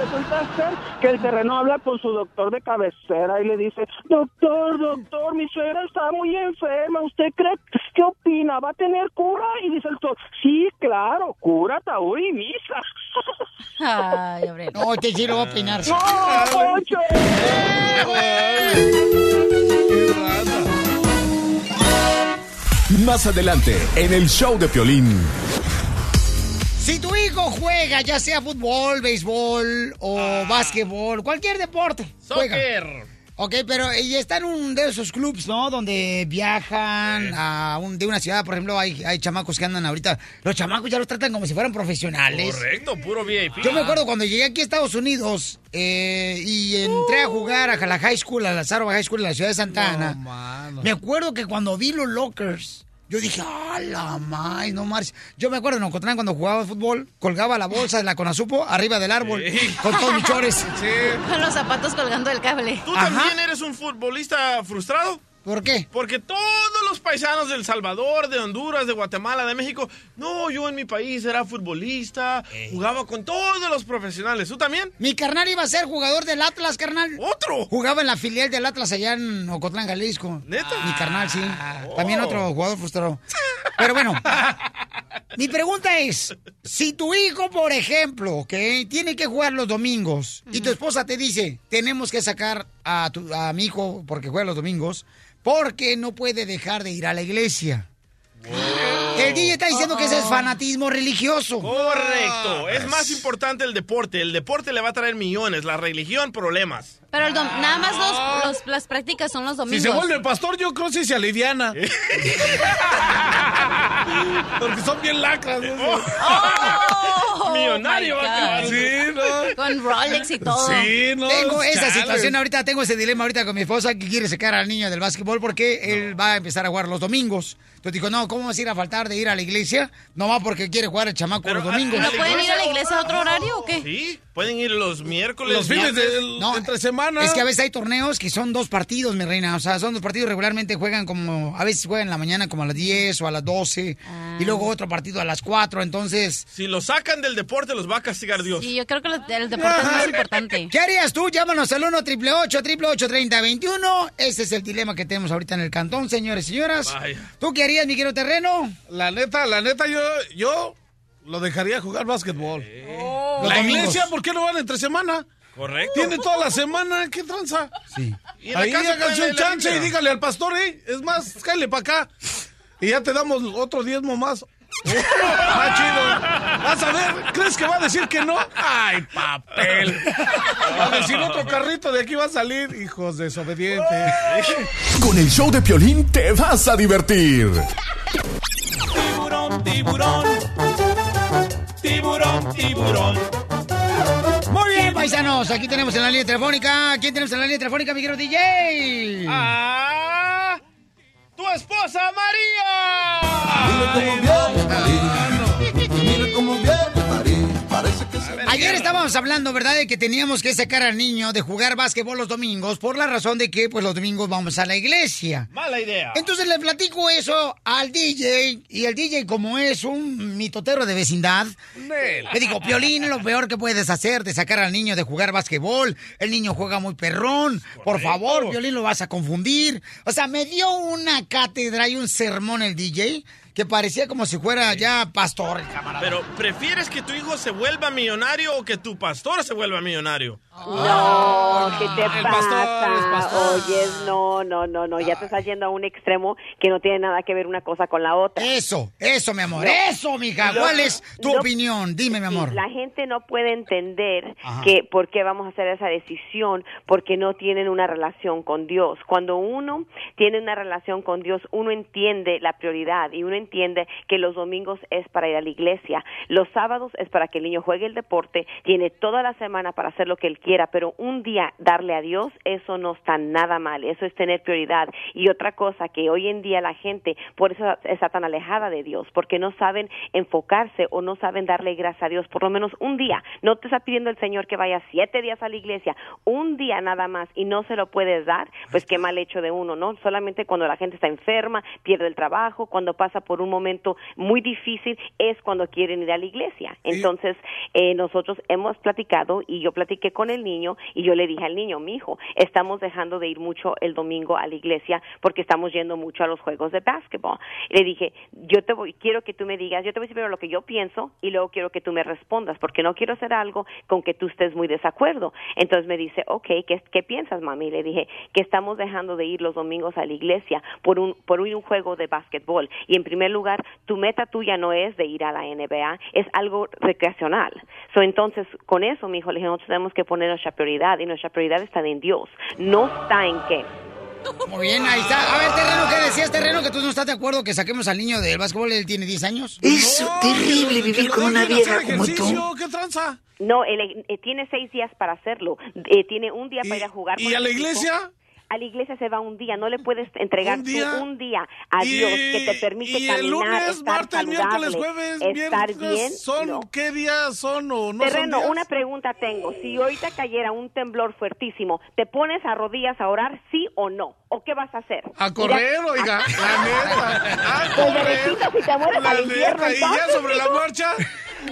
Resulta ser que el terreno habla con su doctor de cabecera y le dice, doctor, doctor, mi suegra está muy enferma, ¿usted cree? ¿Qué opina? ¿Va a tener cura? Y dice el doctor, sí, claro, cura, taúd y misa. Ay. No, este sí lo va a opinar. ¡No, Poncho! Más adelante, en el show de Piolín. Si tu hijo juega, ya sea fútbol, béisbol o básquetbol, cualquier deporte, juega. Ok, pero y está en un de esos clubs, ¿no? Donde viajan a un, de una ciudad, por ejemplo, hay, hay chamacos que andan ahorita. Los chamacos ya los tratan como si fueran profesionales. Correcto, puro VIP. Yo me acuerdo cuando llegué aquí a Estados Unidos eh, y entré a jugar a la high school, a la Sarva High School en la ciudad de Santa Ana. Me acuerdo que cuando vi los lockers, yo dije, ¡ah, la may, no más! Yo me acuerdo en Ocotlán cuando jugaba fútbol, colgaba la bolsa de la Conazupo arriba del árbol Sí. con todos mis chores. Con los zapatos colgando del cable. ¿Tú Ajá. también eres un futbolista frustrado? ¿Por qué? Porque todos los paisanos de El Salvador, de Honduras, de Guatemala, de México, no, yo en mi país era futbolista, jugaba con todos los profesionales. ¿Tú también? Mi carnal iba a ser jugador del Atlas, carnal. ¿Otro? Jugaba en la filial del Atlas allá en Ocotlán, Jalisco. ¿Neta? Mi carnal, sí. Oh. También otro jugador frustrado. Pero bueno, <laughs> mi pregunta es, si tu hijo, por ejemplo, ok, tiene que jugar los domingos y tu esposa te dice, tenemos que sacar a, tu, a mi hijo porque juega los domingos, porque no puede dejar de ir a la iglesia. El DJ está diciendo que ese es fanatismo religioso. Correcto. Es más importante el deporte. El deporte le va a traer millones, la religión problemas. Pero el nada más los, los- las prácticas son los Si domingos. se vuelve pastor, yo creo que se aliviana. <laughs> Porque son bien lacras. esos. Oh, Millonario my va a acabar. God. Sí, ¿no? <laughs> Con Rolex y todo. Sí, no. Tengo esa chale. situación ahorita, tengo ese dilema ahorita con mi esposa que quiere sacar al niño del básquetbol porque él va a empezar a jugar los domingos. Entonces dijo, no, ¿cómo vas a ir a faltar de ir a la iglesia? No va porque quiere jugar el chamaco Pero, los domingos. ¿a- ¿No pueden ir a la iglesia a otro horario o qué? Sí, pueden ir los miércoles. Los fines viernes. de No, entre semana. Es que a veces hay torneos que son dos partidos, mi reina. O sea, son dos partidos regularmente juegan como, a veces juegan en la mañana como a las 10 o a las 12 y luego otro partido a las 4. Entonces, Si lo sacan del el deporte los va a castigar Dios. Y yo creo que lo- el deporte es más importante. ¿Qué harías tú? Llámanos al 1 888 3021 Ese es el dilema que tenemos ahorita en el cantón, señores y señoras. Vaya. ¿Tú qué harías, mi querido terreno? La neta, la neta, yo, yo lo dejaría jugar básquetbol. Los La domingos. iglesia, ¿por qué no van entre semana? Correcto. Tiene toda la semana, ¿qué tranza? Sí. Y Ahí casa háganse un chance y dígale al pastor, ¿eh? Es más, cállale para acá. Y ya te damos otro diezmo más. Más chido. Vas a ver, ¿crees que va a decir que no? ¡Ay, papel! Va a decir otro carrito de aquí va a salir, hijos desobedientes. Con el show de Piolín te vas a divertir. Tiburón, tiburón. Tiburón, tiburón. Muy bien, paisanos. Aquí tenemos en la línea telefónica. ¿Quién tenemos en la línea telefónica, mi querido DJ? ¡Ah! ¡Tu esposa Ayer estábamos hablando, ¿verdad?, de que teníamos que sacar al niño de jugar básquetbol los domingos por la razón de que, pues, los domingos vamos a la iglesia. Mala idea. Entonces le platico eso al DJ y el DJ, como es un mitotero de vecindad, le digo, Piolín, lo peor que puedes hacer de sacar al niño de jugar básquetbol. El niño juega muy perrón. Por favor, Piolín, lo vas a confundir. O sea, me dio una cátedra y un sermón el DJ que parecía como si fuera ya pastor, el camarada. Pero, ¿prefieres que tu hijo se vuelva millonario o que tu pastor se vuelva millonario? No, ¿qué te el pasa? pastor, el pastor. Oye, no, no, no, no, ya te estás yendo a un extremo que no tiene nada que ver una cosa con la otra. Eso, eso, mi amor, No. eso, mija. No, ¿Cuál es tu no. opinión? Dime, mi amor. La gente no puede entender Ajá. que por qué vamos a hacer esa decisión porque no tienen una relación con Dios. Cuando uno tiene una relación con Dios, uno entiende la prioridad y uno entiende que los domingos es para ir a la iglesia, los sábados es para que el niño juegue el deporte, tiene toda la semana para hacer lo que él quiera, pero un día darle a Dios, eso no está nada mal, eso es tener prioridad. Y otra cosa que hoy en día la gente por eso está tan alejada de Dios, porque no saben enfocarse o no saben darle gracias a Dios por lo menos un día. No te está pidiendo el Señor que vaya siete días a la iglesia, un día nada más y no se lo puedes dar, pues qué mal hecho de uno, ¿no? Solamente cuando la gente está enferma, pierde el trabajo, cuando pasa por un momento muy difícil, es cuando quieren ir a la iglesia. Entonces, eh, nosotros hemos platicado y yo platiqué con el niño y yo le dije al niño, mi hijo, estamos dejando de ir mucho el domingo a la iglesia porque estamos yendo mucho a los juegos de básquetbol. Le dije, yo te voy, quiero que tú me digas, yo te voy a decir primero lo que yo pienso y luego quiero que tú me respondas porque no quiero hacer algo con que tú estés muy desacuerdo. Entonces me dice, ok, ¿qué, qué piensas, mami? Le dije que estamos dejando de ir los domingos a la iglesia por un, por un juego de básquetbol. Y en primer lugar, tu meta tuya no es de ir a la NBA, es algo recreacional. So, entonces, con eso, mi hijo, le dije, nosotros tenemos que poner nuestra prioridad y nuestra prioridad está en Dios, no está en qué. Muy bien, ahí está. A ver, Terreno, ¿qué decías, Terreno? Que tú no estás de acuerdo que saquemos al niño del básquetbol, él tiene 10 años. Es terrible vivir con una vieja como tú. ¿Qué tranza? No, él eh, tiene seis días para hacerlo. Eh, tiene un día para ir a jugar. y con a la iglesia? A la iglesia se va un día. No le puedes entregar ¿Un tú día? un día a Y- Dios que te permite y caminar, el lunes, estar martes, miércoles, jueves, estar bien. ¿son No. qué días son o no Terreno, son días? una pregunta tengo. Si ahorita cayera un temblor fuertísimo, ¿te pones a rodillas a orar, sí o no? ¿O qué vas a hacer? A correr, Mira, oiga, a- la neta. A Pues correr. derechito, si te mueres La al infierno, neta, y ya entonces, sobre la hijo. marcha.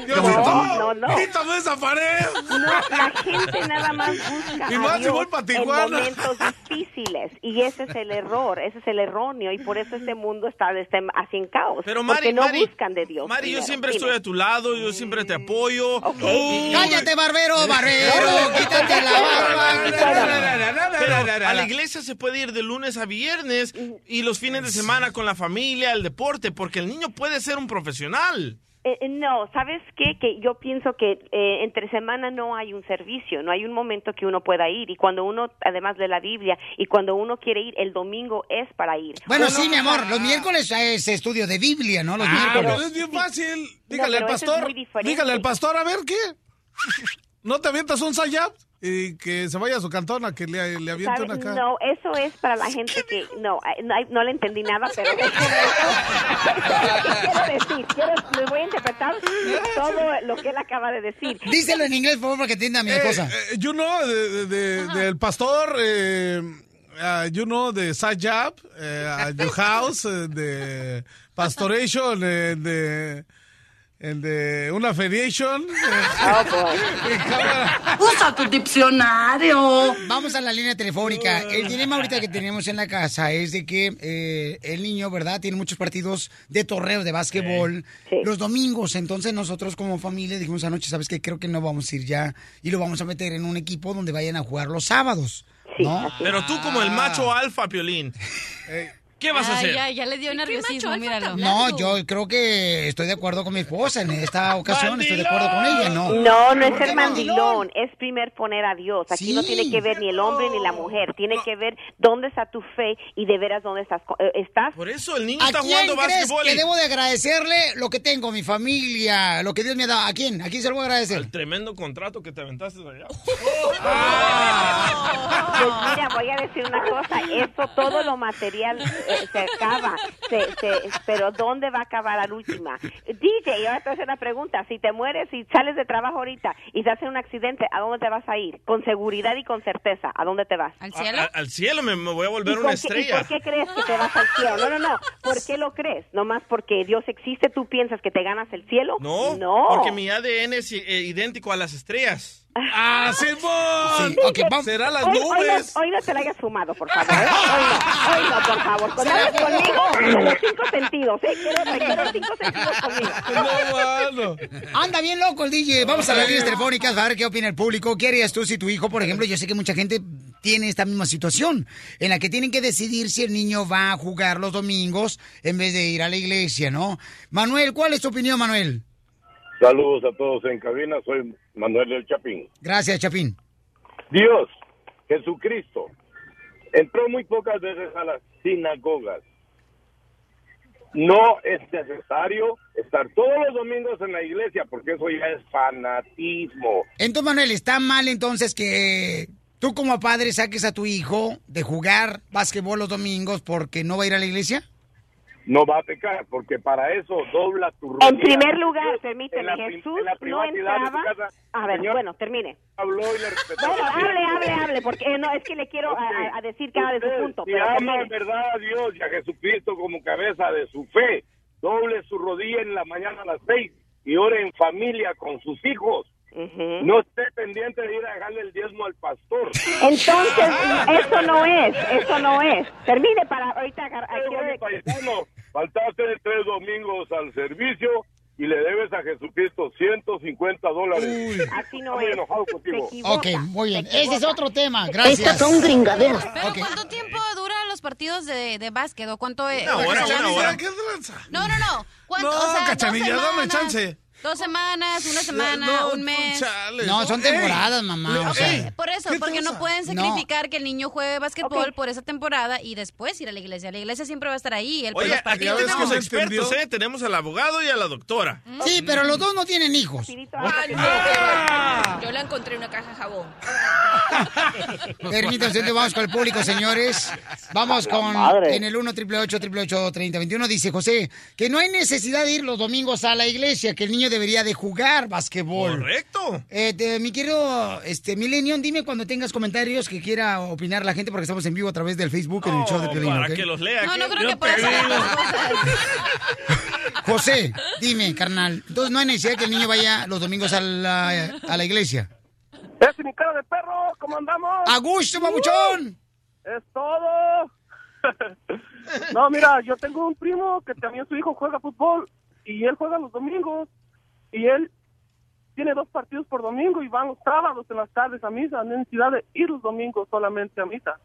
Dios No, mío, no, no. Quítame esa pared. No, la gente nada más busca Y a más Dios voy pa' en momentos difíciles y ese es el error, ese es el erróneo y por eso este mundo está, está así en caos. Pero porque Mari, no Mari, buscan de Dios. Mari, yo primero. siempre Dime. estoy a tu lado, yo siempre te apoyo. Ok. Cállate, barbero, barbero, quítate la barba. Pero a la iglesia se puede ir de lunes a viernes y los fines de semana con la familia, el deporte, porque el niño puede ser un profesional. Eh, eh, no, ¿sabes qué? Que yo pienso que eh, entre semana no hay un servicio, no hay un momento que uno pueda ir. Y cuando uno, además de la Biblia, y cuando uno quiere ir, el domingo es para ir. Bueno, Uno- sí, mi amor, los miércoles es estudio de Biblia, ¿no? Los Ah, pero miércoles. es bien fácil. No, Dígale al pero eso es pastor. muy diferente. Dígale al pastor, a ver qué. ¿No te avientas un sayap? Y que se vaya a su cantón a que le, le aviente ¿Sabes? una acá. No, eso es para la gente que no, no, no le entendí nada, pero <laughs> quiero decir, quiero, les voy a interpretar todo lo que él acaba de decir. Díselo en inglés, por favor, para que entienda a mi Eh, esposa. eh, you know, de, de- de- del pastor, eh, ah, you know, de Sayap, eh, a your house, eh, de pastoration, eh, de el de una feriation. <laughs> Usa tu diccionario. Vamos a la línea telefónica. El dilema ahorita que tenemos en la casa es de que eh, el niño, ¿verdad? Tiene muchos partidos de torreos de básquetbol los domingos. Entonces nosotros como familia dijimos anoche, ¿sabes qué? Creo que no vamos a ir ya y lo vamos a meter en un equipo donde vayan a jugar los sábados. ¿no? Pero tú como el macho alfa, Piolín, ¿qué vas a Ay, hacer? Ya, ya le dio nerviosismo, míralo. No, yo creo que estoy de acuerdo con mi esposa en esta <laughs> ocasión, estoy de acuerdo con ella, ¿no? No, no es ¿Por qué ser mandilón, es primer poner a Dios. Aquí no tiene que ver ni el hombre ni la mujer, tiene que ver dónde está tu fe y de veras dónde estás. co- eh, estás. Por eso el niño ¿A está quién jugando crees básquetbol. que debo de agradecerle lo que tengo, mi familia, lo que Dios me ha dado? ¿A quién? ¿A quién se lo voy a agradecer? El tremendo contrato que te aventaste allá. <laughs> Pues mira, voy a decir una cosa, eso todo lo material eh, se acaba, se, se- pero ¿dónde va a acabar al última? DJ, y ahora te voy a hacer una pregunta, si te mueres y sales de trabajo ahorita y se hace un accidente, ¿a dónde te vas a ir? Con seguridad y con certeza, ¿a dónde te vas? ¿Al A- a- al cielo me, me voy a ¿Y volver una qué- estrella. ¿Y por qué crees que te vas al cielo? No, no, no. ¿Por qué lo crees? ¿Nomás porque Dios existe, tú piensas que te ganas el cielo? No, No. porque mi ADN es eh, idéntico a las estrellas. ¡Ah, Simón! Sí, ok, vamos. ¿Será las Hoy, hoy, nubes? no, hoy no te la hayas fumado, por favor. ¿eh? Hoy no, hoy no, por favor. Cuando hables conmigo, con los cinco sentidos, ¿eh? Quiero, quiero los cinco sentidos conmigo. No, mano. Anda bien loco el DJ. Vamos a las líneas telefónicas a ver qué opina el público. ¿Qué harías tú si tu hijo, por ejemplo, yo sé que mucha gente tiene esta misma situación en la que tienen que decidir si el niño va a jugar los domingos en vez de ir a la iglesia, ¿no? Manuel, ¿cuál es tu opinión, Manuel? Saludos a todos en cabina, soy Manuel del Chapín. Gracias, Chapín. Dios, Jesucristo, entró muy pocas veces a las sinagogas. No es necesario estar todos los domingos en la iglesia porque eso ya es fanatismo. Entonces, Manuel, ¿está mal entonces que tú como padre saques a tu hijo de jugar básquetbol los domingos porque no va a ir a la iglesia? No va a pecar porque para eso dobla tu rodilla. En primer lugar, permíteme, Jesús no entraba. casa, A ver, señor, bueno, termine. Habló y le respetó. Bueno, hable, hable, hable, porque eh, no, es que le quiero a, a- a decir cada de su punto. Si Pero ama en verdad a Dios y a Jesucristo como cabeza de su fe, doble su rodilla en la mañana a las seis y ore en familia con sus hijos. No esté pendiente de ir a dejarle el diezmo al pastor. Entonces, <laughs> eso no es, eso no es. Termine para ahorita paisano, faltaste tres domingos al servicio y le debes a Jesucristo 150 dólares. Así no Estoy es. enojado contigo. Ok, muy bien. Ese es otro tema. Gracias. Estas son gringaderas. Pero ¿cuánto tiempo duran los partidos de, de básquet? ¿O cuánto es? Una hora, una hora. ¿Qué tranza? No, no, no. ¿Cuánto? No, o sea, Cachanilla, dame semanas, chance. Dos semanas, una semana, no, un mes. chale, No, son temporadas, mamá. O Ok, sea, por eso, porque no pueden No. sacrificar que el niño juegue básquetbol por esa temporada y después ir a la iglesia. La iglesia siempre va a estar ahí. El, Oye, aquí tenemos expertos, ¿eh? Tenemos al abogado y a la doctora. Sí, pero los dos no tienen hijos. Yo la encontré en una caja de jabón. <laughs> Permítanse, vamos con el público, señores. Vamos La con madre. en el 1 888 3021 dice José que no hay necesidad de ir los domingos a la iglesia, que el niño debería de jugar basquetbol. Correcto. Eh, te- mi querido este, Millennium, dime cuando tengas comentarios que quiera opinar la gente, porque estamos en vivo a través del Facebook en el show de Piolín, para que los lea. No, no creo que pueda te saber digo. las cosas. <laughs> José, dime, carnal. Entonces no hay necesidad que el niño vaya los domingos a la, a la iglesia. ¡Es mi cara de perro! ¿Cómo andamos? ¡A gusto, papuchón! ¡Es todo! <laughs> no, mira, yo tengo un primo que también su hijo juega fútbol y él juega los domingos y él tiene dos partidos por domingo y van los sábados en las tardes a misa. No hay necesidad de ir los domingos solamente a misa.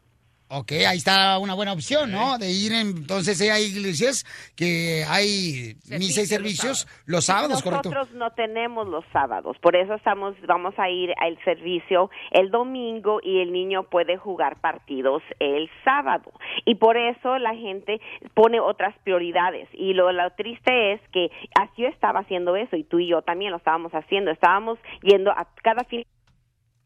Ok, ahí está una buena opción, ¿no? De ir, en- entonces eh, hay iglesias que hay misa y servicios los sábados, correcto. Nosotros no tenemos los sábados, por eso estamos, vamos a ir al servicio el domingo y el niño puede jugar partidos el sábado. Y por eso la gente pone otras prioridades. Y lo, lo triste es que así yo estaba haciendo eso y tú y yo también lo estábamos haciendo. Estábamos yendo a cada fin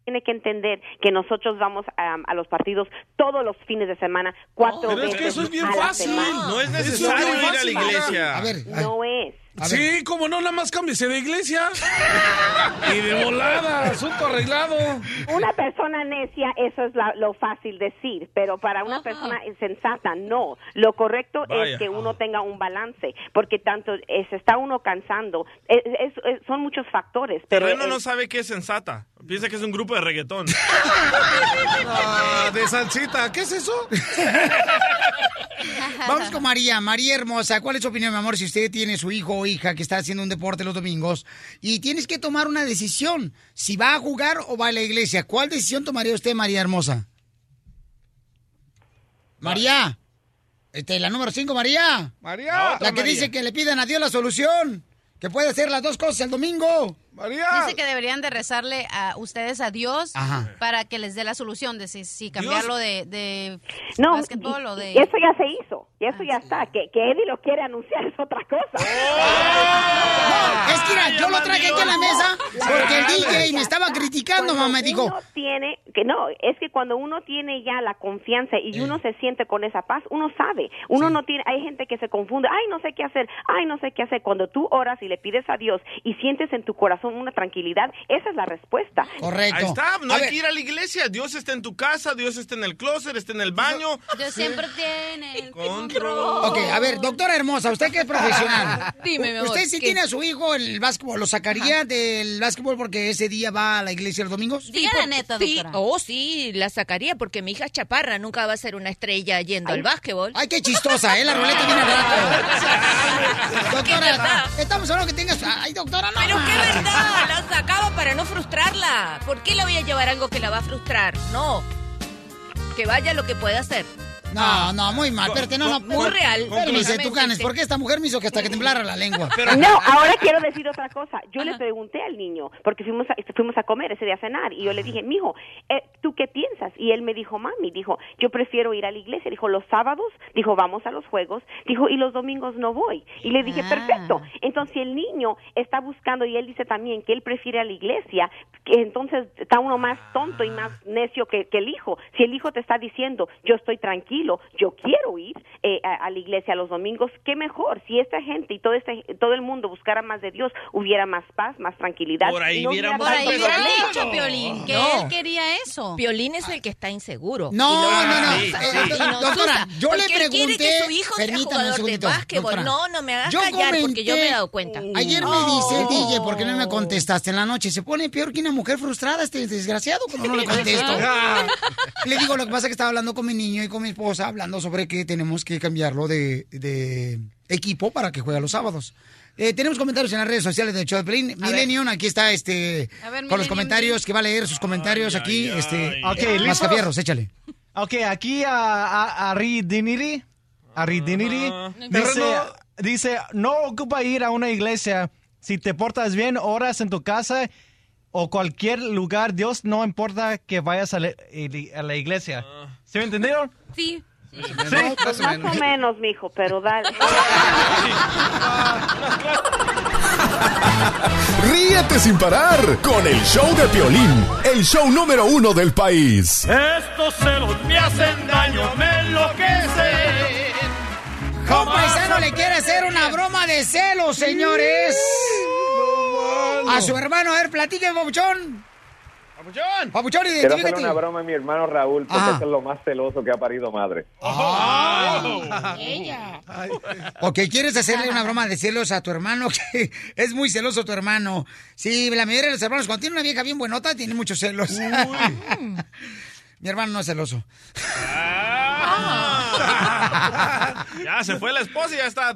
tiene que entender que nosotros vamos a, a los partidos todos los fines de semana, cuatro Pero es veces que eso es bien fácil. semana. No es necesario ir a la iglesia. A ver, No es. Sí, como no, nada más cámbiese de iglesia. <laughs> y de volada, asunto arreglado. Una persona necia, eso es la- lo fácil decir, pero para una persona sensata, no. Lo correcto Vaya. es que uno tenga un balance, porque tanto eh, se está uno cansando, es- es- es- son muchos factores. Pero Terreno no sabe qué es sensata. Piensa que es un grupo de reggaetón. <laughs> Ah, de salsita, ¿qué es eso? <laughs> Vamos con María. María hermosa, ¿cuál es su opinión, mi amor? Si usted tiene su hijo hija que está haciendo un deporte los domingos y tienes que tomar una decisión, si va a jugar o va a la iglesia, ¿cuál decisión tomaría usted, María hermosa? María. Este, la número 5, María. María. La, que María. dice que le pidan a Dios la solución. Que puede hacer las dos cosas el domingo. María. Dice que deberían de rezarle a ustedes a Dios Ajá. para que les dé la solución de si, si cambiarlo de, de No, básquetbol o de... eso ya se hizo, y eso ya está. Que, que Eddie lo quiere anunciar es otra cosa. No, es que mira, yo lo traje aquí a la mesa porque el DJ me estaba criticando, Cuando mamá. Me dijo, uno tiene que no es que cuando uno tiene ya la confianza y uno se siente con esa paz uno sabe uno no tiene hay gente que se confunde ay no sé qué hacer ay no sé qué hacer cuando tú oras y le pides a Dios y sientes en tu corazón una tranquilidad esa es la respuesta Ahí está, no A hay ver. que ir a la iglesia. Dios está en tu casa, Dios está en el closet, está en el baño. Dios siempre tiene el control. Ok, a ver, doctora hermosa, usted que es profesional. <laughs> Dime, mi amor, ¿Usted si ¿qué? tiene a su hijo en el básquetbol, lo sacaría del básquetbol porque ese día va a la iglesia los domingos? Diga la neta, Sí, doctora. oh, sí, la sacaría porque mi hija es chaparra, nunca va a ser una estrella yendo al básquetbol. Ay, qué chistosa, ¿eh? La ruleta viene <laughs> rato. Doctora, estamos hablando que tengas... Ay, doctora, no. Pero qué verdad, la sacaba para no frustrarla. ¿Por qué la voy a llevar algo que la va a frustrar? No. Que vaya lo que pueda hacer. No, no, muy mal, espérate, no, no. Muy real. Permiso, tú ganes, porque esta mujer me hizo que hasta que temblara la lengua. <laughs> no, ahora quiero decir otra cosa. Yo le pregunté al niño, porque fuimos a, fuimos a comer ese día a cenar, y yo le dije, mijo, eh, ¿tú qué piensas? Y él me dijo, mami, dijo, yo prefiero ir a la iglesia. Dijo, los sábados, dijo, vamos a los juegos, dijo, y los domingos no voy. Y le dije, Ah. perfecto. Entonces, si el niño está buscando, y él dice también que él prefiere a la iglesia, que entonces está uno más tonto y más necio que, que el hijo. Si el hijo te está diciendo, yo estoy tranquilo, yo quiero ir eh, a, a la iglesia los domingos, qué mejor. Si esta gente y todo este todo el mundo buscara más de Dios, hubiera más paz, más tranquilidad. Por ahí no hubiera Por ahí dicho, Piolín, que No. él quería eso. Piolín es el que está inseguro. No, Y lo- no, no. Sí, Eh, sí. doctora, yo le porque él quiere pregunté- que su hijo sea jugador de básquetbol. doctora. No, no me hagas Yo callar porque yo me he dado cuenta. Ayer me dice el DJ, ¿por qué no me contestaste en la noche? Se pone peor que una mujer frustrada, este desgraciado, cuando no le contesto. le digo, lo que pasa es que estaba hablando con mi niño y con mi esposa, hablando sobre que tenemos que cambiarlo de, de equipo para que juegue los sábados. Eh, tenemos comentarios en las redes sociales de Pelín. Millennium, aquí está este A ver, con los comentarios, que va a leer sus comentarios aquí. este, Ok, eh, ¿listos? Mascafierros, échale. Ok, aquí a, a, a Ridiniri, a Ridiniri dice, dice, no ocupa ir a una iglesia. Si te portas bien, oras en tu casa o cualquier lugar, Dios no importa que vayas a la, a la iglesia. ¿Sí me entendieron? Sí. Más o menos, mijo, pero dale. <laughs> Ríete sin parar con el show de Piolín, el show número uno del país. Estos celos me hacen daño, me enloquecen. Un paisano le quiere hacer una broma de celos, señores. A su hermano, a ver, platique, Papuchón. Papuchón. Papuchón, Quiero hacerle identifícate. una broma a mi hermano Raúl porque Ajá. ese es lo más celoso que ha parido madre. Ok, ¿quieres hacerle una broma de celos a tu hermano? <laughs> Que es muy celoso tu hermano. Sí, la mayoría de los hermanos, cuando tiene una vieja bien buenota, tiene muchos celos. <laughs> Mi hermano no es celoso. <laughs> Ya se fue la esposa y ya está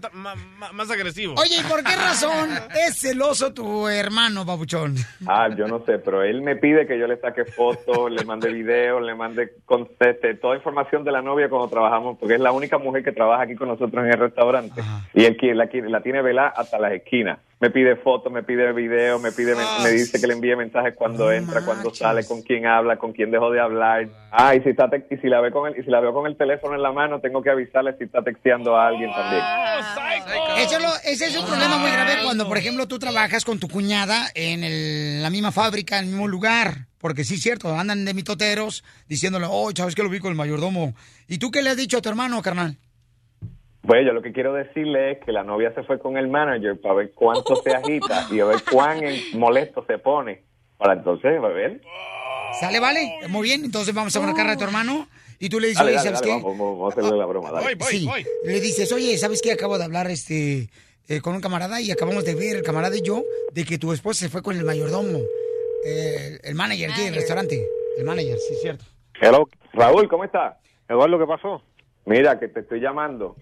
más agresivo. Oye, ¿y por qué razón es celoso tu hermano, Papuchón? Ah, yo no sé, pero él me pide que yo le saque fotos, le mande videos, le mande conteste, toda información de la novia cuando trabajamos, porque es la única mujer que trabaja aquí con nosotros en el restaurante. Y él quiere- la, quiere- la tiene velada hasta las esquinas. Me pide fotos, me pide videos, me pide, me, me dice que le envíe mensajes cuando entra, cuando sale, con quién habla, con quién dejó de hablar. Ah, y si está te- y si la ve con el, y si la veo con el teléfono en la mano, tengo que avisarle si está texteando a alguien también. Eso es lo- ese es un problema muy grave cuando, por ejemplo, tú trabajas con tu cuñada en el- la misma fábrica, en el mismo lugar. Porque sí, es cierto, andan de mitoteros diciéndole, oh, ¿sabes que lo vi con el mayordomo? ¿Y tú qué le has dicho a tu hermano, carnal? Pues yo lo que quiero decirle es que la novia se fue con el manager para ver cuánto se agita y a ver cuán molesto se pone. Para entonces, a ver. ¿Sale, vale? Muy bien, entonces vamos a marcarle a tu hermano y tú le dices, Dale, oye, dale, ¿sabes dale, qué? vamos, a hacerle la broma. Dale. sí, le dices, oye, ¿sabes qué? Acabo de hablar este eh, con un camarada y acabamos de ver, el camarada y yo, de que tu esposa se fue con el mayordomo, eh, el manager aquí del restaurante. El manager, sí, cierto. Hello, Raúl, ¿cómo estás? Eduardo, ¿qué pasó? Mira, que te estoy llamando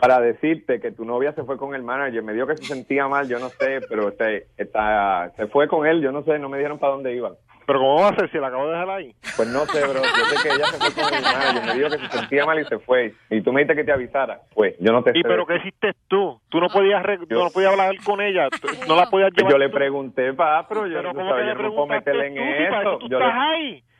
para decirte que tu novia se fue con el manager. Me dijo que se sentía mal, yo no sé, pero este, está, se fue con él, yo no sé, no me dijeron para dónde iban. ¿Pero cómo va a ser si la acabo de dejar ahí? Pues no sé, bro. Yo sé que ella se fue con el manager. Me dijo que se sentía mal y se fue. Y tú me dijiste que te avisara. Pues yo no te ¿Y sé. pero qué hiciste tú? Tú no podías, re- tú no podías hablar con ella, no la podías llevar. Yo le pregunté, pa, pero yo, Pero tú ¿cómo sabes, que yo no puedo meterle en tú? Si eso. tú Yo le- estás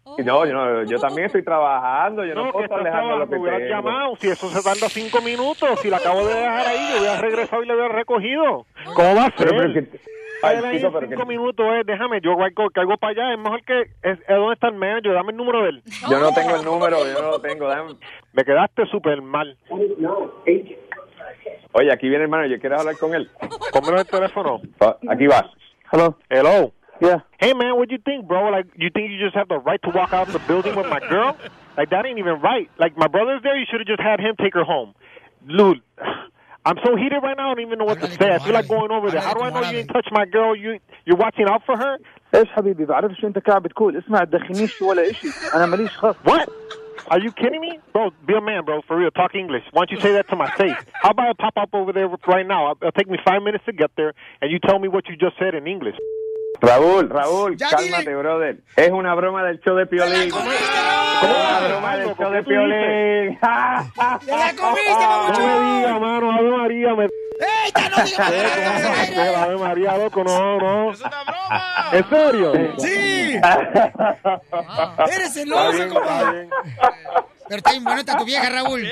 No, yo, no, yo también estoy trabajando. Yo no, No, puedo que estar estás dejando lo que tengo. llamado. Si eso se tarda cinco minutos, si la acabo de dejar ahí, yo hubiera regresado y le hubiera recogido. ¿Cómo va a ser? Pero, pero que- Ay, ahí chico, en pero cinco que- minutos, eh, déjame, yo caigo, caigo para allá, es mejor que, es, es ¿dónde está el manager? Dame el número de él. Yo no tengo el número, yo no lo tengo. Dame- Me quedaste súper mal. Oye, aquí viene el manager. ¿Quieres hablar con él? Pónmelo el teléfono. Ah, Aquí va. Hello. Hello. Yeah. Hey man, what you think, bro? Like, you think you just have the right to walk out of the building with my girl? <laughs> Like, that ain't even right. Like, my brother's there. You should have just had him take her home. Dude, I'm so heated right now. I don't even know what to say. I feel like going over there. How do I know you didn't touch my girl? You you're watching out for her? ايش حبيبي بعرف شو انت قاعد بتقول اسمع تدخلنيش ولا اشي انا ماليش خص What? Are you kidding me? Bro, be a man, bro. For real. Talk English. Why don't you say that to my face? How about I pop up over there right now? It'll take me five minutes to get there, and you tell me what you just said in English. Raúl, Raúl, cálmate, brother. Es una broma del show de Piolín. ¿Cómo una broma del show de Piolín? <laughs> ¡Te la comiste, No me digas, mano. Ave María. Me... Eh, <laughs> Ave María, loco. No, no. ¿En serio? ¡Sí! Eres Está celoso, bien, compa. está bien. Pero está bien bonita tu vieja, Raúl.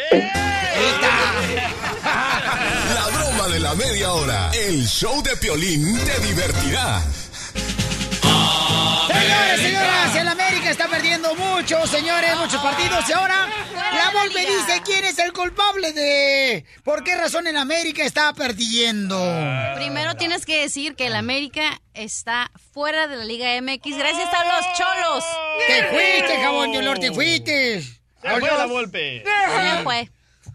La broma de la media hora. El show de Piolín te divertirá. Señores, señoras, el América está perdiendo mucho, señores, muchos partidos. Y ahora la Volpe dice quién es el culpable de por qué razón el América está perdiendo. Primero tienes que decir que el América está fuera de la Liga MX gracias a los cholos. Te fuiste, jabón de olor, te fuiste. Se fue la Volpe. Se fue.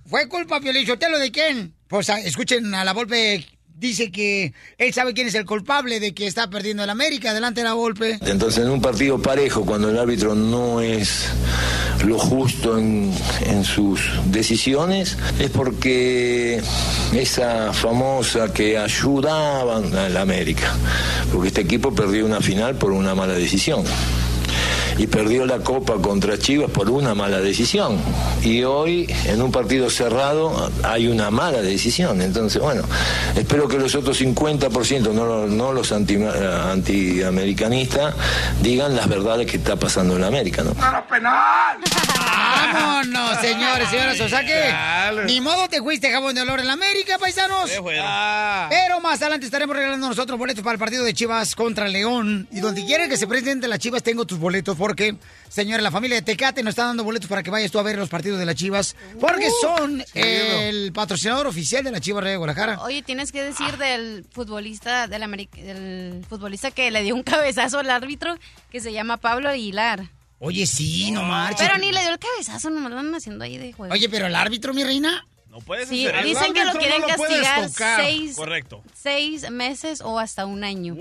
¿Fue culpa, Piolichotelo, de quién? Pues a- escuchen, a la Volpe dice que él sabe quién es el culpable de que está perdiendo el América. Adelante, la Volpe. Entonces, en un partido parejo, cuando el árbitro no es lo justo en, en sus decisiones, es porque esa famosa que ayudaban al América, porque este equipo perdió una final por una mala decisión. Y perdió la Copa contra Chivas por una mala decisión. Y hoy, en un partido cerrado, hay una mala decisión. Entonces, bueno, espero que los otros 50%, no, no los anti- antiamericanistas, digan las verdades que está pasando en América, ¿no? penal! ¡Vámonos, señores, señoras! O sea que, ni modo te fuiste, jabón de olor en la América, paisanos. Pero más adelante estaremos regalando nosotros boletos para el partido de Chivas contra León. Y donde quiera que se presenten las Chivas, tengo tus boletos. Porque, señores, la familia de Tecate nos está dando boletos para que vayas tú a ver los partidos de las Chivas. Porque son el patrocinador oficial de la Chivas Rey de Guadalajara. Oye, tienes que decir del futbolista del, del futbolista que le dio un cabezazo al árbitro que se llama Pablo Aguilar. Oye, sí, no marches. Pero ni le dio el cabezazo, nomás lo andan haciendo ahí de juego. Oye, pero el árbitro, mi reina. No puedes Sí, hacer dicen que lo quieren no lo puedes castigar seis, Correcto. seis meses o hasta un año.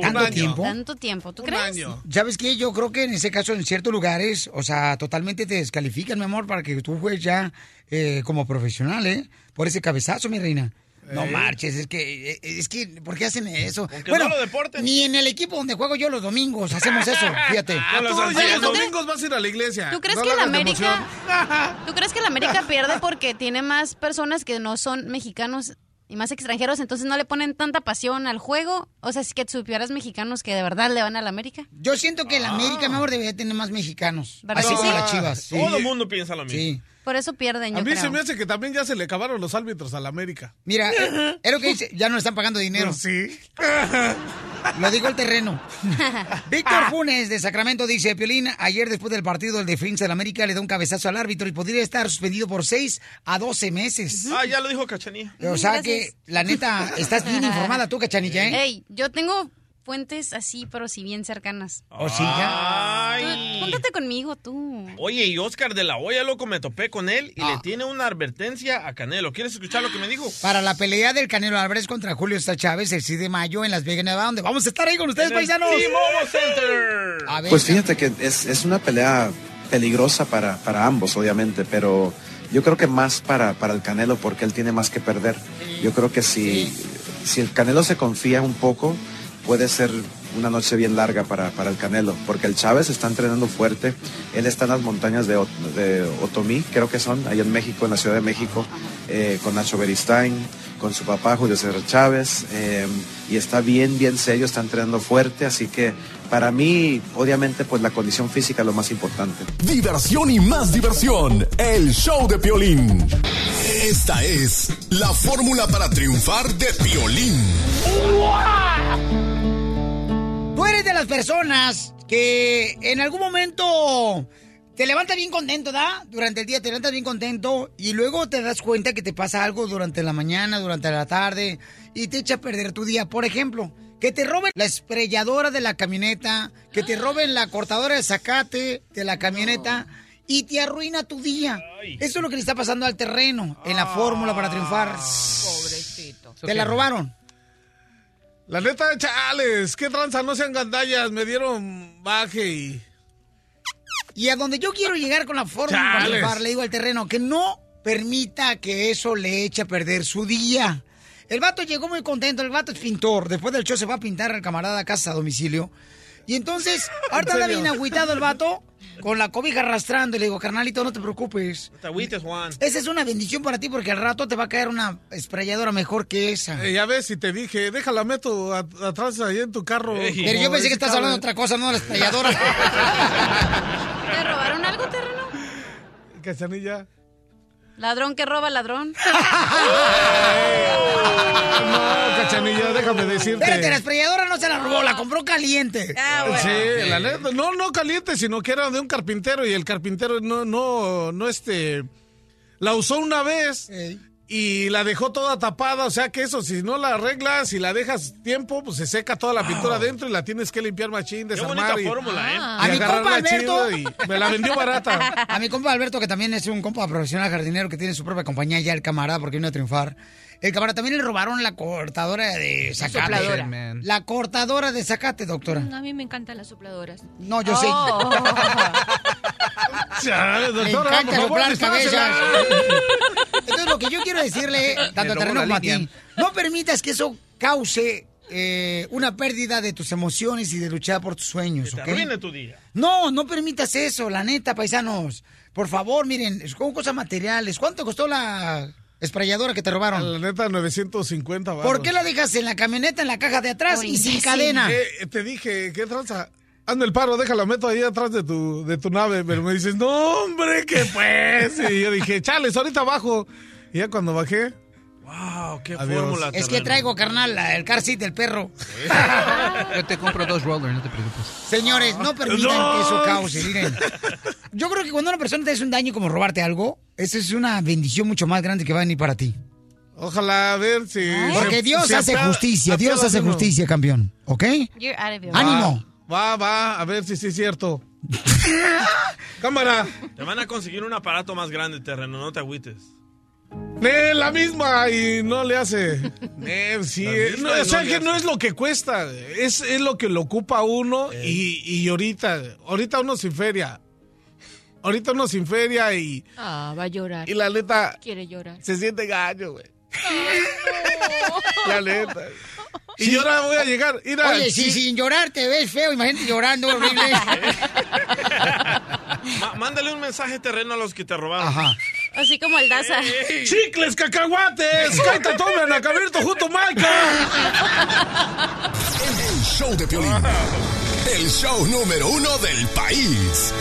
¿Tanto tiempo? Tanto tiempo, ¿tú crees? ¿Sabes qué? Yo creo que en ese caso, en ciertos lugares, o sea, totalmente te descalifican, mi amor, para que tú juegues ya eh, como profesional, ¿eh? Por ese cabezazo, mi reina. No Eh. marches, es que, eh, es que, ¿por qué hacen eso? que no lo deporten. ni en el equipo donde juego yo los domingos hacemos eso, <laughs> fíjate. Ah, ya los domingos vas a ir a la iglesia. ¿Tú crees No que Ah, la América, <laughs> tú crees que la América pierde porque tiene más personas que no son mexicanos y más extranjeros, entonces no le ponen tanta pasión al juego? O sea, si que supieras mexicanos que de verdad le van a la América. Yo siento que la América, mi amor, debería tener más mexicanos. ¿Verdad Así que como sí? las chivas. sí. Todo el mundo piensa lo mismo. Sí. Por eso pierden, yo A mí creo. se me hace que también ya se le acabaron los árbitros a la América. Mira, eh, <laughs> es lo que dice, ya no le están pagando dinero. sí. <laughs> Lo digo el terreno. <laughs> Víctor Funes de Sacramento dice, Piolín, ayer después del partido el defensa del América le da un cabezazo al árbitro y podría estar suspendido por 6 a 12 meses. Ah, ya lo dijo Cachanilla. O sea que, la neta, estás bien informada tú, cachanilla, ¿eh? Ey, yo tengo fuentes así, pero si bien cercanas. ¿O sí, ya? Tú- Júntate conmigo, tú. Oye, y Oscar de la Hoya, loco, me topé con él y Ah. le tiene una advertencia a Canelo. ¿Quieres escuchar lo que me dijo? Para la pelea del Canelo Álvarez contra Julio Esta Chávez el 6 de mayo en Las Vegas, Nevada, donde vamos a estar ahí con ustedes, En paisanos. Center. A ver, Pues fíjate que es, es una pelea peligrosa para, para ambos, obviamente, pero yo creo que más para, para el Canelo porque él tiene más que perder. Yo creo que si, si el Canelo se confía un poco, puede ser una noche bien larga para, para el Canelo, porque el Chávez está entrenando fuerte, él está en las montañas de, de Otomí, creo que son, ahí en México, en la Ciudad de México, eh, con Nacho Beristain, con su papá Julio César Chávez, eh, y está bien, bien serio, está entrenando fuerte, así que para mí, obviamente, pues la condición física es lo más importante. Diversión y más diversión. El show de Piolín. Esta es la fórmula para triunfar de Piolín. Personas que en algún momento te levantas bien contento, ¿da? Durante el día te levantas bien contento y luego te das cuenta que te pasa algo durante la mañana, durante la tarde y te echa a perder tu día. Por ejemplo, que te roben la esprelladora de la camioneta, que te roben la cortadora de zacate de la camioneta y te arruina tu día. Eso es lo que le está pasando al terreno en la fórmula para triunfar. Pobrecito. Te la robaron. La neta, chales, qué tranza, no sean gandallas, me dieron baje y... Y a donde yo quiero llegar con la Chales. triunfar, le digo al terreno que no permita que eso le eche a perder su día. El vato llegó muy contento, el vato es pintor. Después del show se va a pintar al camarada a casa a domicilio. Y entonces, <laughs> ahorita anda serio? bien agüitado el vato, con la cobija arrastrando. Y le digo, carnalito, no te preocupes. No te agüites, Juan. Esa es una bendición para ti porque al rato te va a caer una esprayadora mejor que esa. Eh, ya ves, si te dije, déjala meto a- atrás ahí en tu carro. Pero yo pensé que estás hablando de otra cosa, no de la <laughs> esprayadora. ¿Te robaron algo, terreno? Cachanilla. Ladrón que roba ladrón. <laughs> No, Cachanilla, déjame decirte. Espérate, la esprayadora no se la robó, la compró caliente. Sí, la neta, no, no caliente, sino que era de un carpintero y el carpintero no, no, no, este, la usó una vez y la dejó toda tapada, o sea que eso, si no la arreglas y la dejas tiempo, pues se seca toda la pintura adentro y la tienes que limpiar machín, desarmar. y- fórmula, ¿eh? y A mi compa Alberto. y me la vendió barata. <laughs> A mi compa Alberto, que también es un compa profesional jardinero que tiene su propia compañía ya, el camarada, porque vino a triunfar. El camarada también le robaron la cortadora de zacate. Sopladora. La cortadora de zacate, doctora. A mí me encantan las sopladoras. No, yo Oh. <laughs> Sé. Me encanta soplar cabezas. <laughs> Entonces, lo que yo quiero decirle, <laughs> tanto a terreno como a ti, no permitas que eso cause eh, una pérdida de tus emociones y de luchar por tus sueños, Te ¿ok? arruine tu día. No, no permitas eso, la neta, paisanos. Por favor, miren, es con cosas materiales. ¿Cuánto costó la esprayadora que te robaron? La neta, 950 baros. ¿Por qué la dejas en la camioneta, en la caja de atrás y sin cadena? Eh, te dije, ¿qué tranza? Hazme el paro, déjala, meto ahí atrás de tu, de tu nave. Pero me dices, no, hombre, que pues. Y yo dije, chales, ahorita bajo. Y ya cuando bajé, Wow, qué Adiós. fórmula. Es que traigo, carnal, la- el car seat del perro. <laughs> Yo te compro dos rollers, no te preocupes. Señores, no permitan que eso cause, miren. Yo creo que cuando una persona te hace un daño como robarte algo, esa es una bendición mucho más grande que va a venir para ti. ojalá a ver si. Porque si- Dios si hace justicia, Dios hace justicia, campeón. ¿Ok? You're out of your ¡Ánimo! Va, va, a ver si sí es cierto. <laughs> Cámara. Te van a conseguir un aparato más grande, terreno, no te agüites. Eh, la misma y no le hace. <laughs> Eh, sí, eh, no, o sea no que no es lo que cuesta, es, es lo que lo ocupa uno y, y ahorita, ahorita uno sin feria. Ahorita uno sin feria y, Ah, va a llorar. y la neta Quiere llorar. se siente gallo, güey. <laughs> La neta. Y yo ahora voy a llegar. Mira, Oye, si sí. sin llorar te ves feo, imagínate llorando horrible. <laughs> Mándale un mensaje terreno a los que te robaron. Ajá. Así como el Daza. ¡Chicles, cacahuates! <laughs> ¡Caita, tomen a Cabirto junto, Maika! El show de Piolín. El show número uno del país.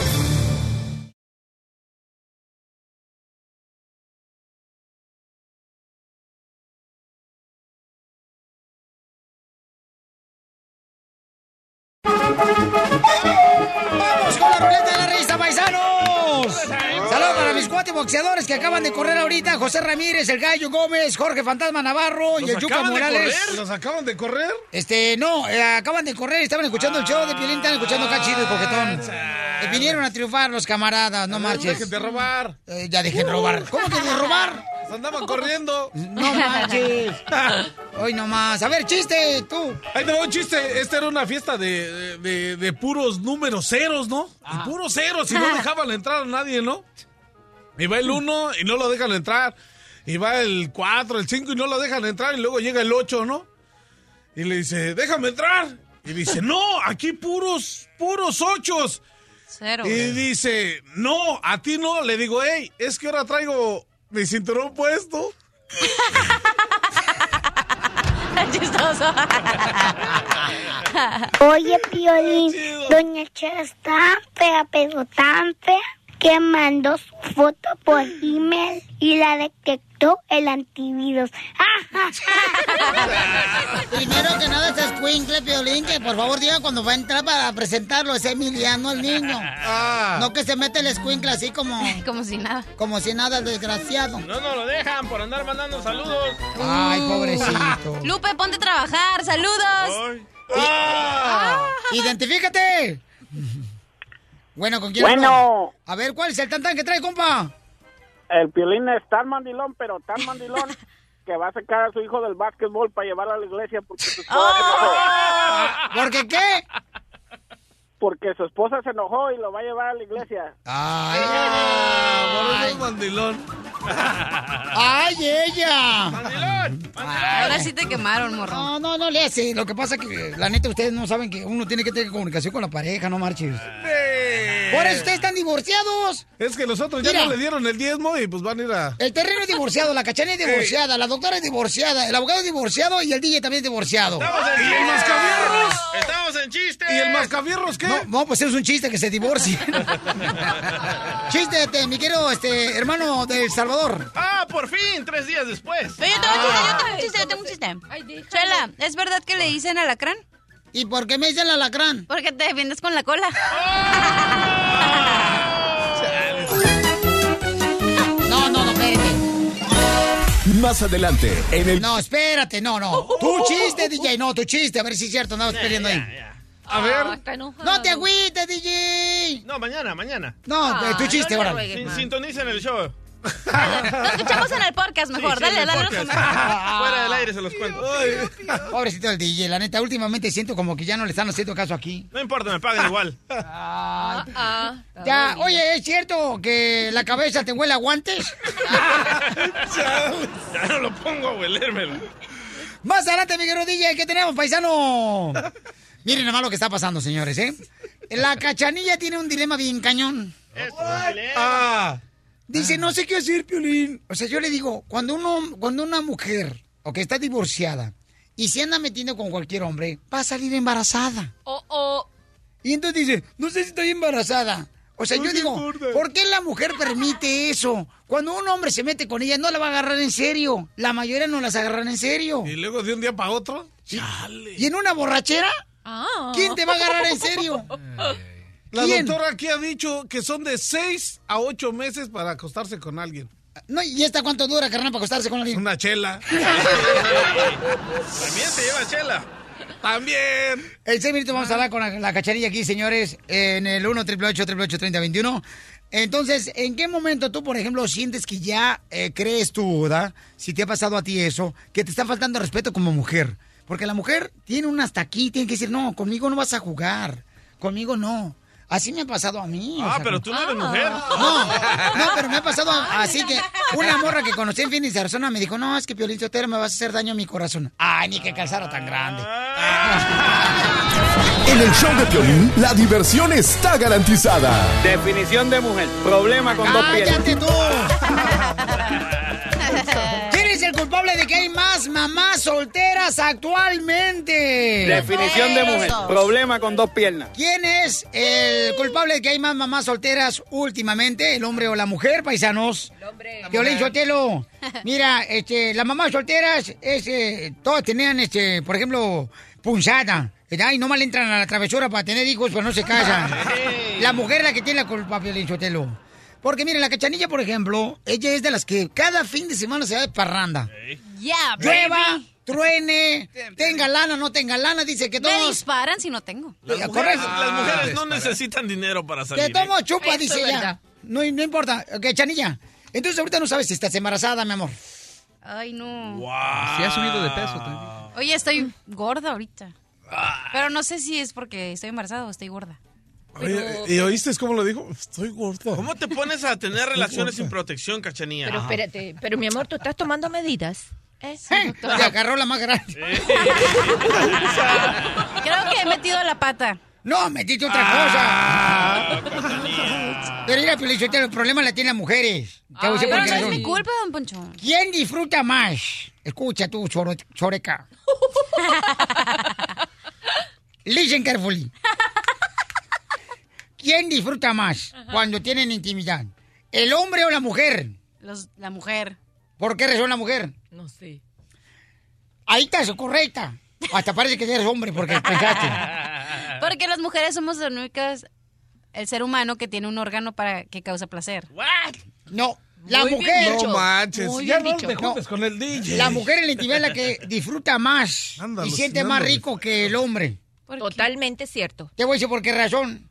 Boxeadores que acaban de correr ahorita. José Ramírez, el Gallo Gómez, Jorge Fantasma Navarro y ¿Los el Yuca Morales. correr? ¿Los acaban de correr? Este, no, eh, acaban de correr, estaban escuchando el show de Piolín, estaban escuchando acá chido y coquetón. Eh, vinieron a triunfar los camaradas, no marches. Dejen de robar. Eh, ya dejen de robar. ¿Cómo que de robar? Se andaban corriendo. No marches. <laughs> Hoy nomás. A ver, chiste, tú. Ahí te va un chiste. Esta era una fiesta de, de, de puros números ceros, ¿no? Ah. Puros ceros. Y no <laughs> dejaban entrar a nadie, ¿no? Y va el 1 y no lo dejan entrar. Y va el 4, el 5 y no lo dejan entrar. Y luego llega el 8, ¿no? Y le dice, déjame entrar. Y dice, no, aquí puros, puros ochos. Cero. Y dice, no, a ti no. Le digo, hey, es que ahora traigo mi cinturón puesto. <laughs> Chistoso. Oye, Piolín, Doña Chela está fea, pero tan fea que mandó su foto por email y la detectó el antivirus. <laughs> Primero que nada, ese escuincle, Piolín, que por favor diga cuando va a entrar para presentarlo, es Emiliano el niño. No que se mete el escuincle así como... <laughs> Como si nada. Como si nada, el desgraciado. No, no lo dejan por andar mandando saludos. Ay, pobrecito. Lupe, ponte a trabajar. Saludos. ¡Ah! ¡Identifícate! Bueno, ¿con quién Bueno. hablo? A ver, ¿cuál es el tantán que trae, compa? El Piolín es tan mandilón, pero tan mandilón <laughs> que va a sacar a su hijo del básquetbol para llevarlo a la iglesia porque su esposa se <laughs> enojó. ¿Por qué qué? Porque su esposa se enojó y lo va a llevar a la iglesia. Ay, Por eso es mandilón. <laughs> ¡Ay, ella! Ahora sí te quemaron, morro. No, no, no le hace. Lo que pasa es que, la neta, ustedes no saben que uno tiene que tener comunicación con la pareja, no marches. Por eso ustedes están divorciados. Es que los otros ya Mira. no le dieron el diezmo y pues van a ir a... El terreno es divorciado, la cachanilla es divorciada, la doctora es divorciada, el abogado es divorciado y el DJ también es divorciado. Estamos en ¿Y el mascabierros? Estamos en chiste. ¿Y el mascabierros qué? No, no, pues es un chiste que se divorcie. <laughs> chiste, este, mi querido este, hermano de El Salvador. Ah, por fin, tres días después. Pero yo tengo un chiste, yo tengo un chiste, yo tengo un chiste. Chela, ¿es verdad que le dicen alacrán? ¿Y por qué me dicen alacrán? Porque te defiendes con la cola. <laughs> No, no, no, espérate. Más adelante, en el No, espérate, no, no. <laughs> Tu chiste, DJ, no, tu chiste, a ver si es cierto, andabas peleando ahí. A ver. No te agüites, DJ. No, mañana, mañana. No, eh, tu chiste, no ahora. ruegues. Sintonicen el show. Lo escuchamos en el podcast mejor. Sí, dale, el dale. <laughs> Fuera del aire se los cuento. Pobrecito del DJ, la neta, últimamente siento como que ya no le están haciendo caso aquí. No importa, me pagan igual. <laughs> Ah, Ya, oye, ¿es cierto que la cabeza te huele a guantes? <laughs> Ya no lo pongo a huelérmelo. Más adelante, mi querido DJ, ¿qué tenemos, paisano? Miren nomás lo que está pasando, señores, ¿eh? La cachanilla tiene un dilema bien cañón. Ah, Dice, no sé qué hacer, Piolín. O sea, yo le digo, cuando uno, cuando una mujer, o que está divorciada, y se anda metiendo con cualquier hombre, va a salir embarazada. Oh, oh. Y entonces dice, no sé si estoy embarazada. O sea, No yo digo, importa. ¿por qué la mujer permite eso? Cuando un hombre se mete con ella, no la va a agarrar en serio. La mayoría no las agarran en serio. y luego de un día para otro. ¿Y en una borrachera? Ah. ¿Quién te va a agarrar en serio? <laughs> La ¿Quién? doctora aquí ha dicho que son de 6 a 8 meses para acostarse con alguien. No, ¿Y esta cuánto dura, carnal, para acostarse con alguien? Una chela. <laughs> También se lleva chela. También. En seis minutos vamos a hablar con la, la cacharilla aquí, señores, en el 1 888 3021 Entonces, ¿en qué momento tú, por ejemplo, sientes que ya eh, crees tú, ¿verdad? Si te ha pasado a ti eso, que te está faltando respeto como mujer. Porque la mujer tiene un hasta aquí, tiene que decir, no, conmigo no vas a jugar, conmigo no. Así me ha pasado a mí. o Ah, sea, pero tú no eres mujer. No, no, pero me ha pasado así que una morra que conocí en Phoenix, Arizona, me dijo, no, es que Piolín Sotero me vas a hacer daño a mi corazón. Ay, ni que calzara tan grande. <laughs> En el show de Piolín, la diversión está garantizada. Definición de mujer. Problema con dos ¡Cállate piernas. tú! ¿Quién es el culpable de que hay más mamás solteras actualmente? Definición de mujer. Problema con dos piernas. ¿Quién es el culpable de que hay más mamás solteras últimamente? ¿El hombre o la mujer, paisanos? El hombre. Violín Sotelo. <laughs> Mira, este, las mamás solteras, este, todas tenían, este, por ejemplo, punzada. Ay, no mal entran a la travesura para tener hijos, pero no se casan. <laughs> La mujer es la que tiene la culpa, Violín Sotelo. Porque miren, la cachanilla, por ejemplo, ella es de las que cada fin de semana se va de parranda. Ya, Llueva, baby. truene, tenga lana, no tenga lana, dice que Me todos... disparan si no tengo. Las mujeres, correcto. las mujeres Ah, no necesitan dinero para salir. Que tomo ¿eh? chupa, Eso dice ella. No, no importa. Ok, Chanilla. Entonces ahorita no sabes si estás embarazada, mi amor. Ay, no. Sí ha subido de peso también. Oye, estoy gorda ahorita. Pero no sé si es porque estoy embarazada o estoy gorda. Oye, ¿Y oíste cómo lo dijo? Estoy gordo. ¿Cómo te pones a tener relaciones sin protección, cachanilla? Pero espérate, pero mi amor, ¿tú estás tomando medidas? ¿Eh? Te agarró la más grande. <laughs> Creo que he metido la pata. No, metiste otra Ah, cosa. Pero mira, Felicitero, el problema la tienen las mujeres. Pero no es mi culpa, don Poncho. ¿Quién disfruta más? Escucha tú, choreca. Listen <laughs> carefully. ¿Quién disfruta más cuando tienen intimidad? ¿El hombre o la mujer? Los- la mujer. ¿Por qué razón la mujer? No sé. Ahí estás, correcta. Hasta parece que eres hombre porque pensaste. <laughs> Porque las mujeres somos las únicas, el ser humano que tiene un órgano para que causa placer. No, la Muy bien mujer. dicho. No manches. Muy Ya bien no dicho. te juntes con el DJ. La mujer en la intimidad es la que disfruta más y siente más rico que el hombre. Totalmente cierto. Te voy a decir por qué razón.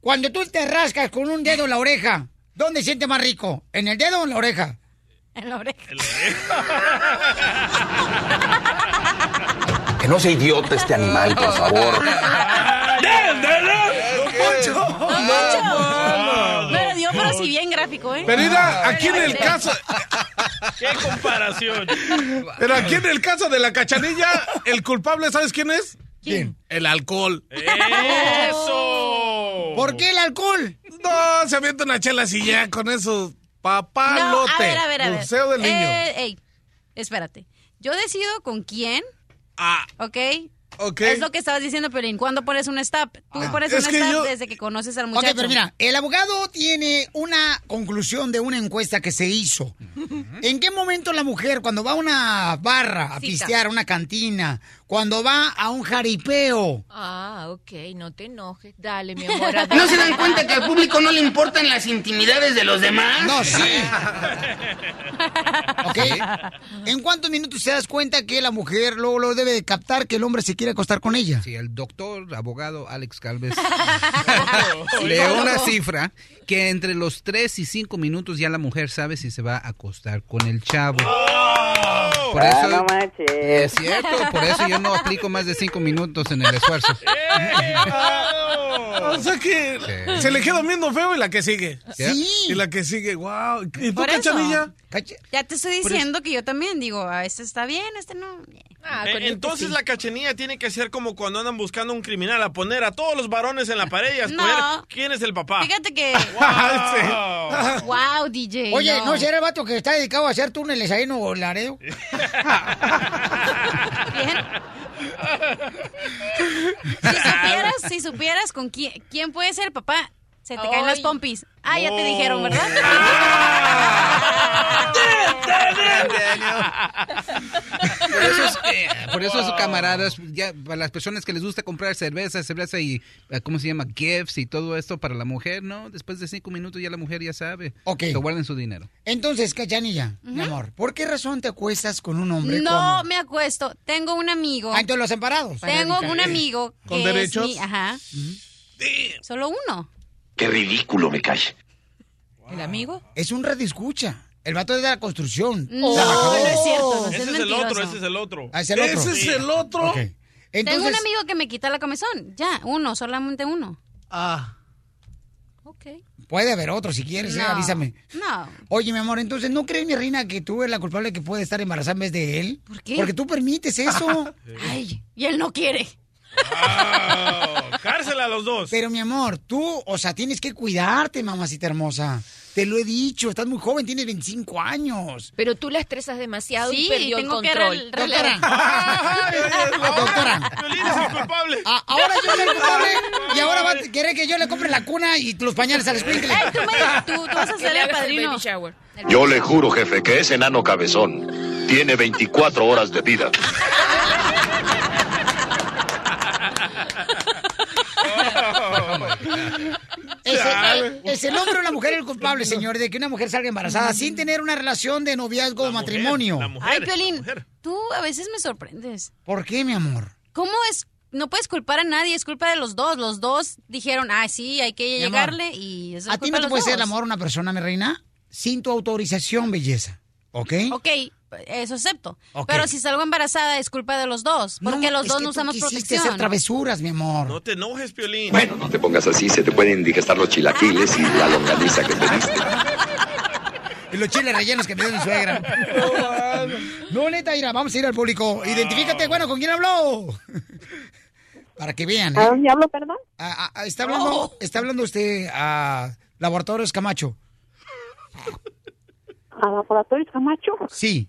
Cuando tú te rascas con un dedo en la oreja, ¿dónde siente más rico? ¿En el dedo o en la oreja? En la oreja. Que no sea idiota este animal, por favor. Me lo dio, pero sí bien gráfico, ¿eh? Pero mira, aquí en el caso, ¿Qué comparación? pero aquí en el caso de la cachanilla, el culpable, ¿sabes quién es? ¿Quién? El alcohol. ¡Eso! <laughs> ¿Por qué el alcohol? No, se avienta una chela así ya con eso. Papalote. No, a ver, a ver, a ver. Museo del niño. Eh, ey, espérate. Yo decido con quién, Ah, ¿ok? ok. Es lo que estabas diciendo, Pelín. ¿Cuándo pones un stop? Tú Ah, pones es un stop yo- desde que conoces al Ok, muchacho. pero mira, el abogado tiene una conclusión de una encuesta que se hizo. ¿En qué momento la mujer, cuando va a una barra a Cita. pistear, a una cantina, cuando va a un jaripeo, Ah, ok, no te enojes. Dale, mi amor. ¿No se dan cuenta que al público no le importan las intimidades de los demás? No, sí. ¿Ok? ¿En cuántos minutos te das cuenta que la mujer luego lo debe de captar que el hombre se quiere acostar con ella? Sí, el doctor, abogado Alex Calves <laughs> <laughs> le una cifra que entre los 3 y 5 minutos ya la mujer sabe si se va a acostar con el chavo. Por Ah, eso, no manches. es cierto, por eso yo no aplico más de 5 minutos en el esfuerzo. <laughs> O sea que Sí. se le queda viendo feo y la que sigue. Sí. Y la que sigue, wow. ¿Y tú, Por eso. cachanilla? Ya te estoy diciendo que yo también digo, ah, este está bien, este no. Ah, Eh, Entonces sí. la cachanilla tiene que ser como cuando andan buscando un criminal, a poner a todos los varones en la pared y a escoger <laughs> No. quién es el papá. Fíjate que. Wow. wow, DJ. Oye, no. ¿no será el vato que está dedicado a hacer túneles ahí en Nuevo Laredo? <laughs> Si supieras, si supieras con quién, quién puede ser el papá, se te caen las pompis. Ah, ya te dijeron, ¿verdad? <laughs> <laughs> Por eso, es, eh, <laughs> por eso sus camaradas, ya, para las personas que les gusta comprar cerveza, cerveza y, eh, ¿cómo se llama? Gifts y todo esto para la mujer, ¿no? Después de cinco minutos ya la mujer ya sabe. Ok. Que guarden su dinero. Entonces, Cachanilla, mi amor, ¿por qué razón te acuestas con un hombre No como- me acuesto. Tengo un amigo. Ah, entonces los separados. Tengo un amigo que ¿Con es derechos? mi- ajá. Solo uno. Qué ridículo me cae. ¿El amigo? Es un red escucha. El vato es de la construcción. No, no es cierto. no, Ese es es el otro, ese es el otro. Ah, es el otro. Ese es el otro. Tengo un amigo que me quita la comezón. Ya, uno, solamente uno. Ah. Ok. puede haber otro si quieres, eh, No. avísame. No. Oye, mi amor, entonces, ¿no crees, mi reina, que tú eres la culpable que puede estar embarazada en vez de él? ¿Por qué? Porque tú permites eso. <laughs> Ay, y él no quiere. Wow. Cárcel a los dos. Pero, mi amor, tú, o sea, tienes que cuidarte, mamacita hermosa. Te lo he dicho, estás muy joven, tienes 25 años. Pero tú la estresas demasiado Sí, y perdió el tengo que control. relevar. Doctora. <laughs> Piolín <laughs> es el culpable. A- ahora yo soy el culpable <laughs> y ahora va a querer que yo le compre la cuna y los pañales al sprinkler. Ey, tú, me- tú, tú vas a Que ser el el padrino. baby shower. Yo le juro, jefe, que ese enano cabezón tiene 24 horas de vida. Es el, es el hombre o la mujer el culpable, señor, de que una mujer salga embarazada sin tener una relación de noviazgo o matrimonio. Ay, Piolín, tú a veces me sorprendes. ¿Por qué, mi amor? ¿Cómo es? No puedes culpar a nadie, es culpa de los dos. Los dos dijeron, ah, sí, hay que amor, llegarle y es A ti no te puede ser el amor a una persona, mi reina, sin tu autorización, belleza. ¿Ok? Ok, eso acepto. Pero si salgo embarazada es culpa de los dos, porque No, los es dos que no tú usamos quisiste protección. hacer travesuras, mi amor. No te enojes, Piolín. Bueno, no te pongas así, se te pueden indigestar los chilaquiles y la longaniza que pediste. <laughs> Y los chiles rellenos que me dio mi suegra. No, neta, mira, vamos a ir al público. Identifícate, bueno, ¿con quién habló? <laughs> Para que vean. ¿eh? ¿A dónde hablo, perdón? Ah, ah, está hablando, está hablando usted a Laboratorios Camacho. <laughs> ¿A Laboratorios Camacho? Sí.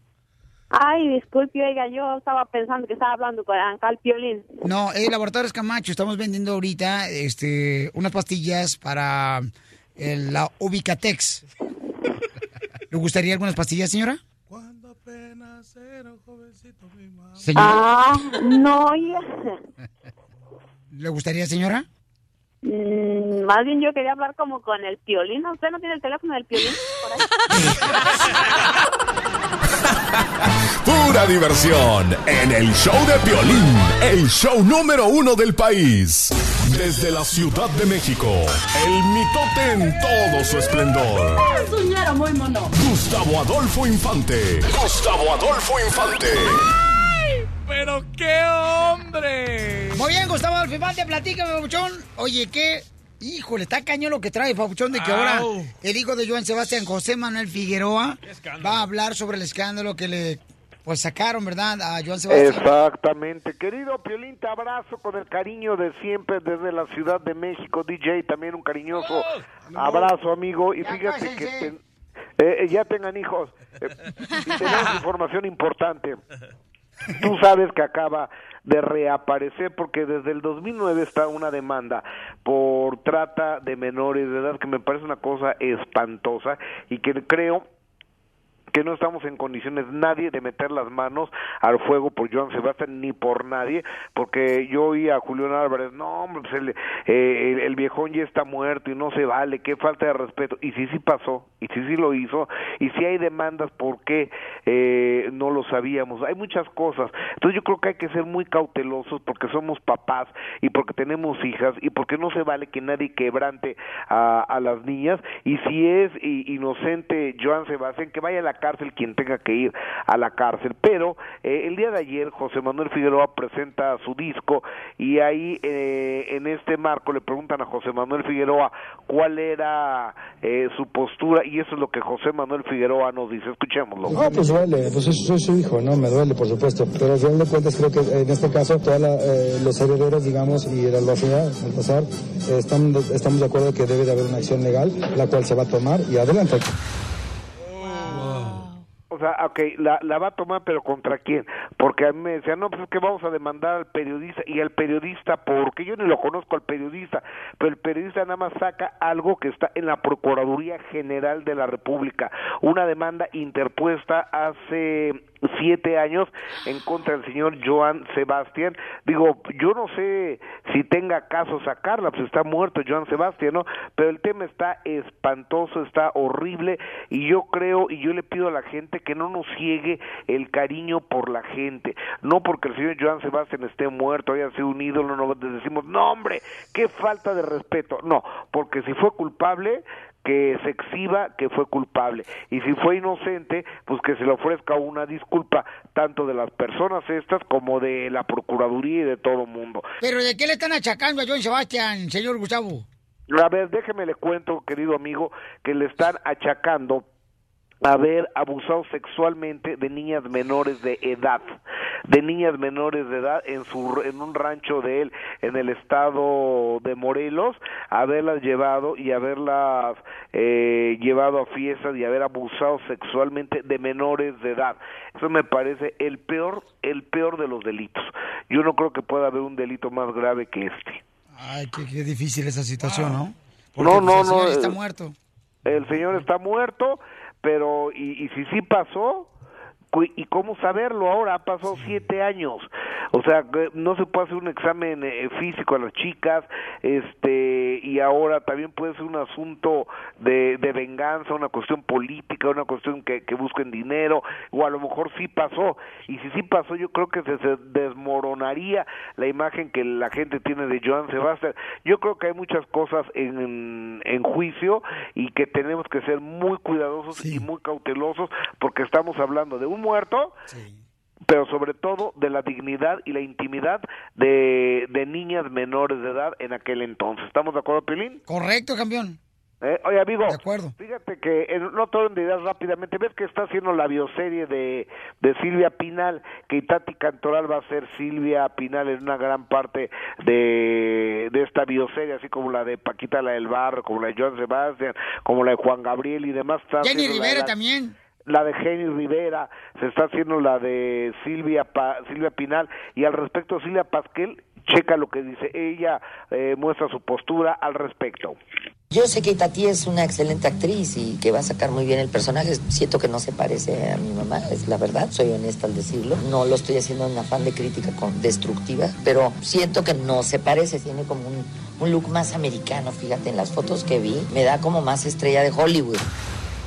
Ay, disculpe, oiga, yo estaba pensando que estaba hablando con Ancal Piolín. No, eh, Laboratorios Camacho, estamos vendiendo ahorita este, unas pastillas para el- la Ubicatex. ¿Le gustaría algunas pastillas, señora? Señora, Ah, no, oiga. ¿le gustaría, señora? Mm, más bien yo quería hablar como con el Piolín. ¿Usted no tiene el teléfono del Piolín? Por ahí. <laughs> Pura diversión en el show de Piolín, el show número uno del país. Desde la Ciudad de México, el mitote en todo su esplendor. Suñero muy mono. Gustavo Adolfo Infante. Gustavo Adolfo Infante. ¡Pero qué hombre! Muy bien, Gustavo Alfimante, platícame, Papuchón. Oye, ¿qué? Híjole, está cañón lo que trae, Papuchón, de que ahora el hijo de Joan Sebastián, José Manuel Figueroa, va a hablar sobre el escándalo que le pues sacaron, ¿verdad? A Joan Sebastián. Exactamente. Querido Piolín, te abrazo con el cariño de siempre desde la Ciudad de México. DJ, también un cariñoso abrazo, amigo. Y fíjate que ten- eh, eh, ya tengan hijos. Eh, y tenemos <laughs> información importante. Tú sabes que acaba de reaparecer porque desde el 2009 está una demanda por trata de menores de edad que me parece una cosa espantosa y que creo que no estamos en condiciones nadie de meter las manos al fuego por Joan Sebastián ni por nadie, porque yo oí a Julián Álvarez, no, hombre, pues el, eh, el, viejón ya está muerto y no se vale, qué falta de respeto. Y sí, sí pasó, y sí, sí lo hizo, y si hay demandas, ¿por qué eh, no lo sabíamos? Hay muchas cosas. Entonces yo creo que hay que ser muy cautelosos porque somos papás y porque tenemos hijas y porque no se vale que nadie quebrante a, a las niñas y si es inocente Joan Sebastián que vaya a la cárcel quien tenga que ir a la cárcel pero eh, el día de ayer José Manuel Figueroa presenta su disco y ahí eh, en este marco le preguntan a José Manuel Figueroa cuál era eh, su postura y eso es lo que José Manuel Figueroa nos dice escuchémoslo No, pues duele, pues soy, soy su hijo, ¿no? Me duele, por supuesto. Pero al final de cuentas creo que en este caso todos los herederos, digamos, y la sociedad, al pasar, eh, están estamos de acuerdo que debe de haber una acción legal, la cual se va a tomar y adelante. O sea, ok, la, la va a tomar, pero ¿contra quién? Porque a mí me decían, no, pues es que vamos a demandar al periodista. Y al periodista, porque yo ni lo conozco al periodista, pero el periodista nada más saca algo que está en la Procuraduría General de la República. Una demanda interpuesta hace siete años en contra del señor Joan Sebastián. Digo, yo no sé si tenga caso sacarla, pues está muerto Joan Sebastián, ¿no? Pero el tema está espantoso, está horrible y yo creo y yo le pido a la gente que no nos ciegue el cariño por la gente, no porque el señor Joan Sebastián esté muerto, haya sido un ídolo, no decimos, no hombre, qué falta de respeto, no, porque si fue culpable, que se exhiba que fue culpable y si fue inocente pues que se le ofrezca una disculpa tanto de las personas estas como de la procuraduría y de todo mundo ¿Pero de qué le están achacando a Joan Sebastián, señor Gustavo? a ver déjeme le cuento querido amigo que le están achacando haber abusado sexualmente de niñas menores de edad, de niñas menores de edad en su en un rancho de él en el estado de Morelos, haberlas llevado y haberlas eh, llevado a fiestas y haber abusado sexualmente de menores de edad. Eso me parece el peor el peor de los delitos. Yo no creo que pueda haber un delito más grave que este. Ay, qué, qué difícil esa situación, ¿no? no, no, el señor no. está eh, muerto. El señor está muerto, pero y, y si sí pasó, ¿y cómo saberlo ahora? Ha pasado siete años. O sea, no se puede hacer un examen eh, físico a las chicas, este, y ahora también puede ser un asunto de, de venganza, una cuestión política, una cuestión que, que busquen dinero, o a lo mejor sí pasó. Y si sí pasó, yo creo que se, se desmoronaría la imagen que la gente tiene de Joan Sebastián. Yo creo que hay muchas cosas en, en juicio y que tenemos que ser muy cuidadosos y muy cautelosos porque estamos hablando de un muerto, pero sobre todo de la dignidad y la intimidad de, de niñas menores de edad en aquel entonces. ¿Estamos de acuerdo, Pilín? Correcto, campeón. Eh, oye, amigo, De acuerdo. fíjate que en no todo de ideas rápidamente, ves que está haciendo la bioserie de, de Silvia Pinal, que Itati Cantoral va a ser Silvia Pinal en una gran parte de, de esta bioserie, así como la de Paquita la del Barrio, como la de Joan Sebastián, como la de Juan Gabriel y demás. Está Jenny Rivera la- también. La de Jenny Rivera, se está haciendo la de Silvia Pa- Silvia Pinal y al respecto Silvia Pasquel, checa lo que dice ella, eh, muestra su postura al respecto. Yo sé que Tati es una excelente actriz y que va a sacar muy bien el personaje. Siento que no se parece a mi mamá, es la verdad, soy honesta al decirlo. No lo estoy haciendo en afán de crítica con, destructiva, pero siento que no se parece, tiene como un, un look más americano, fíjate, en las fotos que vi, me da como más estrella de Hollywood.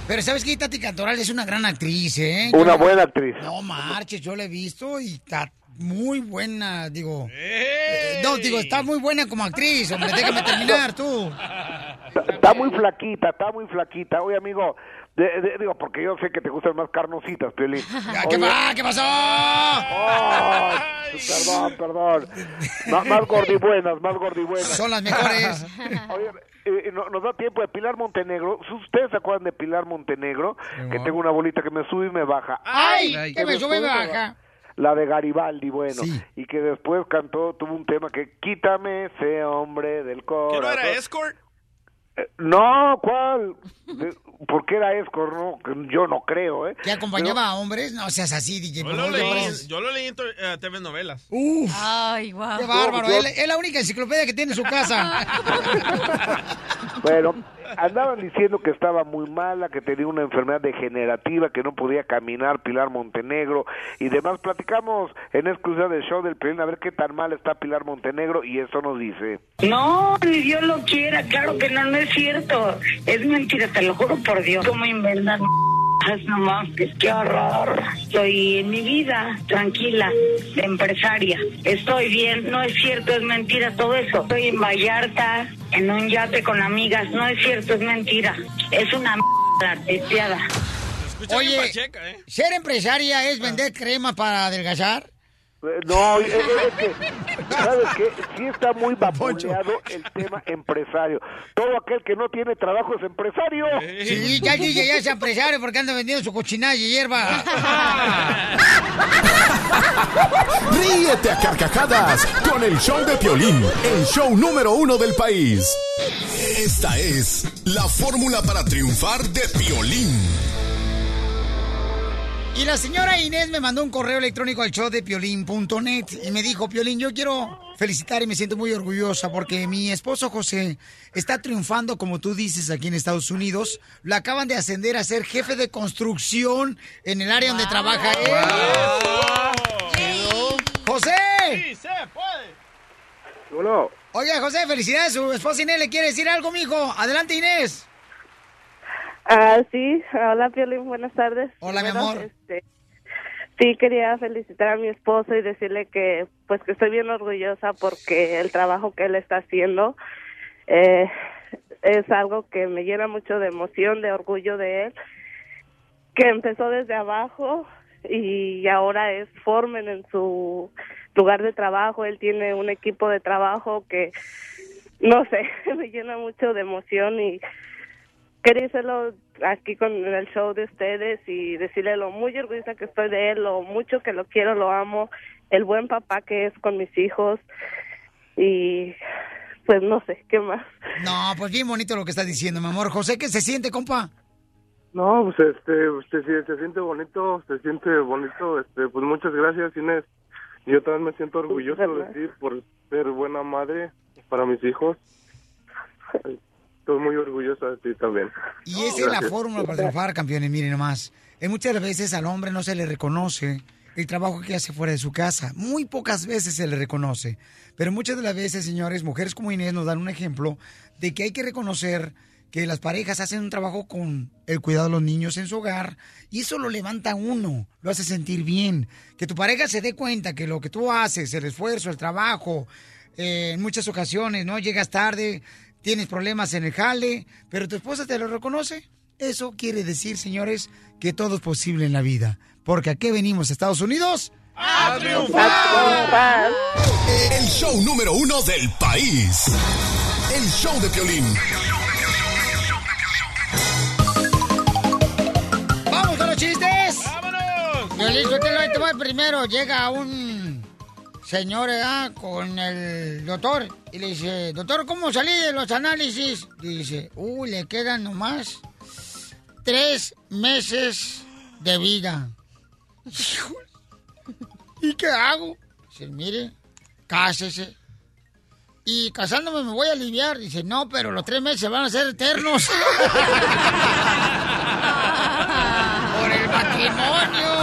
Pero ¿sabes qué? Tati Cantoral es una gran actriz, ¿eh? Una Yo- buena actriz. No marches, yo la he visto y está muy buena, digo. Eh, No, digo, está muy buena como actriz, hombre, déjame terminar tú. <laughs> Está, está muy flaquita, está muy flaquita. Oye, amigo, de- de- digo, porque yo sé que te gustan más carnositas, Piolín. ¿Qué Oye, va? ¿Qué pasó? Ay, perdón, perdón. Más, más gordibuenas, más gordibuenas. Son las mejores. <laughs> Oye, eh, no- nos da tiempo de Pilar Montenegro. ¿Ustedes se acuerdan de Pilar Montenegro? Que tengo una bolita que me sube y me baja. Ay, que me sube y me baja. La de Garibaldi, bueno. Y que después cantó, tuvo un tema que quítame ese hombre del ¿Que corazón. no era escort? No, ¿cuál? De- ¿Por qué era escort? No, yo no creo, ¿eh? ¿Que acompañaba a hombres? No seas así, DJ. Yo lo leí, yo lo leí en to- eh, TV novelas. Uf. Ay, guau. Qué bárbaro. Yo- Es, la- es la única enciclopedia que tiene en su casa. <laughs> Bueno, andaban diciendo que estaba muy mala, que tenía una enfermedad degenerativa, que no podía caminar Pilar Montenegro y demás. Platicamos en exclusiva del show del Pelín a ver qué tan mal está Pilar Montenegro y eso nos dice. No, ni Dios lo quiera, claro que no, no es cierto. Es mentira, te lo juro por Dios. ¿Cómo inventan m***as nomás? Es que horror. Estoy en mi vida, tranquila, empresaria. Estoy bien, no es cierto, es mentira todo eso. Estoy en Vallarta, en un yate con amigas, no es cierto, es mentira. Es una deseada. Oye, ser empresaria es vender crema para adelgazar. Eh, No, es, es que, <laughs> ¿sabes qué? Sí está muy vapuleado el tema empresario. Todo aquel que no tiene trabajo es empresario. Sí, ya DJ ya es empresario porque anda vendiendo su cochinada y hierba. <laughs> Ríete a carcajadas con el show de Piolín, el show número uno del país. Esta es la fórmula para triunfar de Piolín. Y la señora Inés me mandó un correo electrónico al show de piolín.net y me dijo, Piolín, yo quiero felicitar y me siento muy orgullosa porque mi esposo José está triunfando, como tú dices, aquí en Estados Unidos. Lo acaban de ascender a ser jefe de construcción en el área donde trabaja él. ¡José! ¡Sí se puede! Oiga, José, felicidades. Su esposa Inés le quiere decir algo, mijo. Adelante, Inés. Ah, sí, hola Piolín, buenas tardes. Hola, mi amor. este, sí, quería felicitar a mi esposo y decirle que pues que estoy bien orgullosa porque el trabajo que él está haciendo eh, es algo que me llena mucho de emoción, de orgullo de él, que empezó desde abajo y ahora es formen en su lugar de trabajo, él tiene un equipo de trabajo que no sé, <laughs> me llena mucho de emoción y quería hacerlo aquí con el show de ustedes y decirle lo muy orgullosa que estoy de él, lo mucho que lo quiero, lo amo, el buen papá que es con mis hijos y pues no sé, ¿qué más? No, pues bien bonito lo que estás diciendo, mi amor. José, ¿qué se siente, compa? No, pues este, usted se, se siente bonito, se siente bonito, este, pues muchas gracias Inés. Yo también me siento orgulloso de ti por ser buena madre para mis hijos. Estoy muy orgullosa de ti también. Y esa es la Gracias. fórmula para triunfar, campeones. Miren nomás. Eh, muchas veces al hombre no se le reconoce el trabajo que hace fuera de su casa. Muy pocas veces se le reconoce. Pero muchas de las veces, señores, mujeres como Inés nos dan un ejemplo de que hay que reconocer que las parejas hacen un trabajo con el cuidado de los niños en su hogar y eso lo levanta a uno, lo hace sentir bien. Que tu pareja se dé cuenta que lo que tú haces, el esfuerzo, el trabajo, eh, en muchas ocasiones, ¿no? Llegas tarde, tienes problemas en el jale, pero tu esposa te lo reconoce. Eso quiere decir, señores, que todo es posible en la vida. Porque aquí venimos, Estados Unidos. ¡A triunfar! El show número uno del país. El show de Piolín. ¡Vamos con los chistes! ¡Vámonos! Yo listo, te lo voy primero. Llega un señor ¿verdad? con el doctor y le dice, doctor, ¿cómo salí de los análisis? Dice, uy, le quedan nomás tres meses de vida. ¿Y qué hago? Dice, mire, cásese. Y casándome me voy a aliviar. Dice, no, pero los tres meses van a ser eternos. <laughs> Por el matrimonio.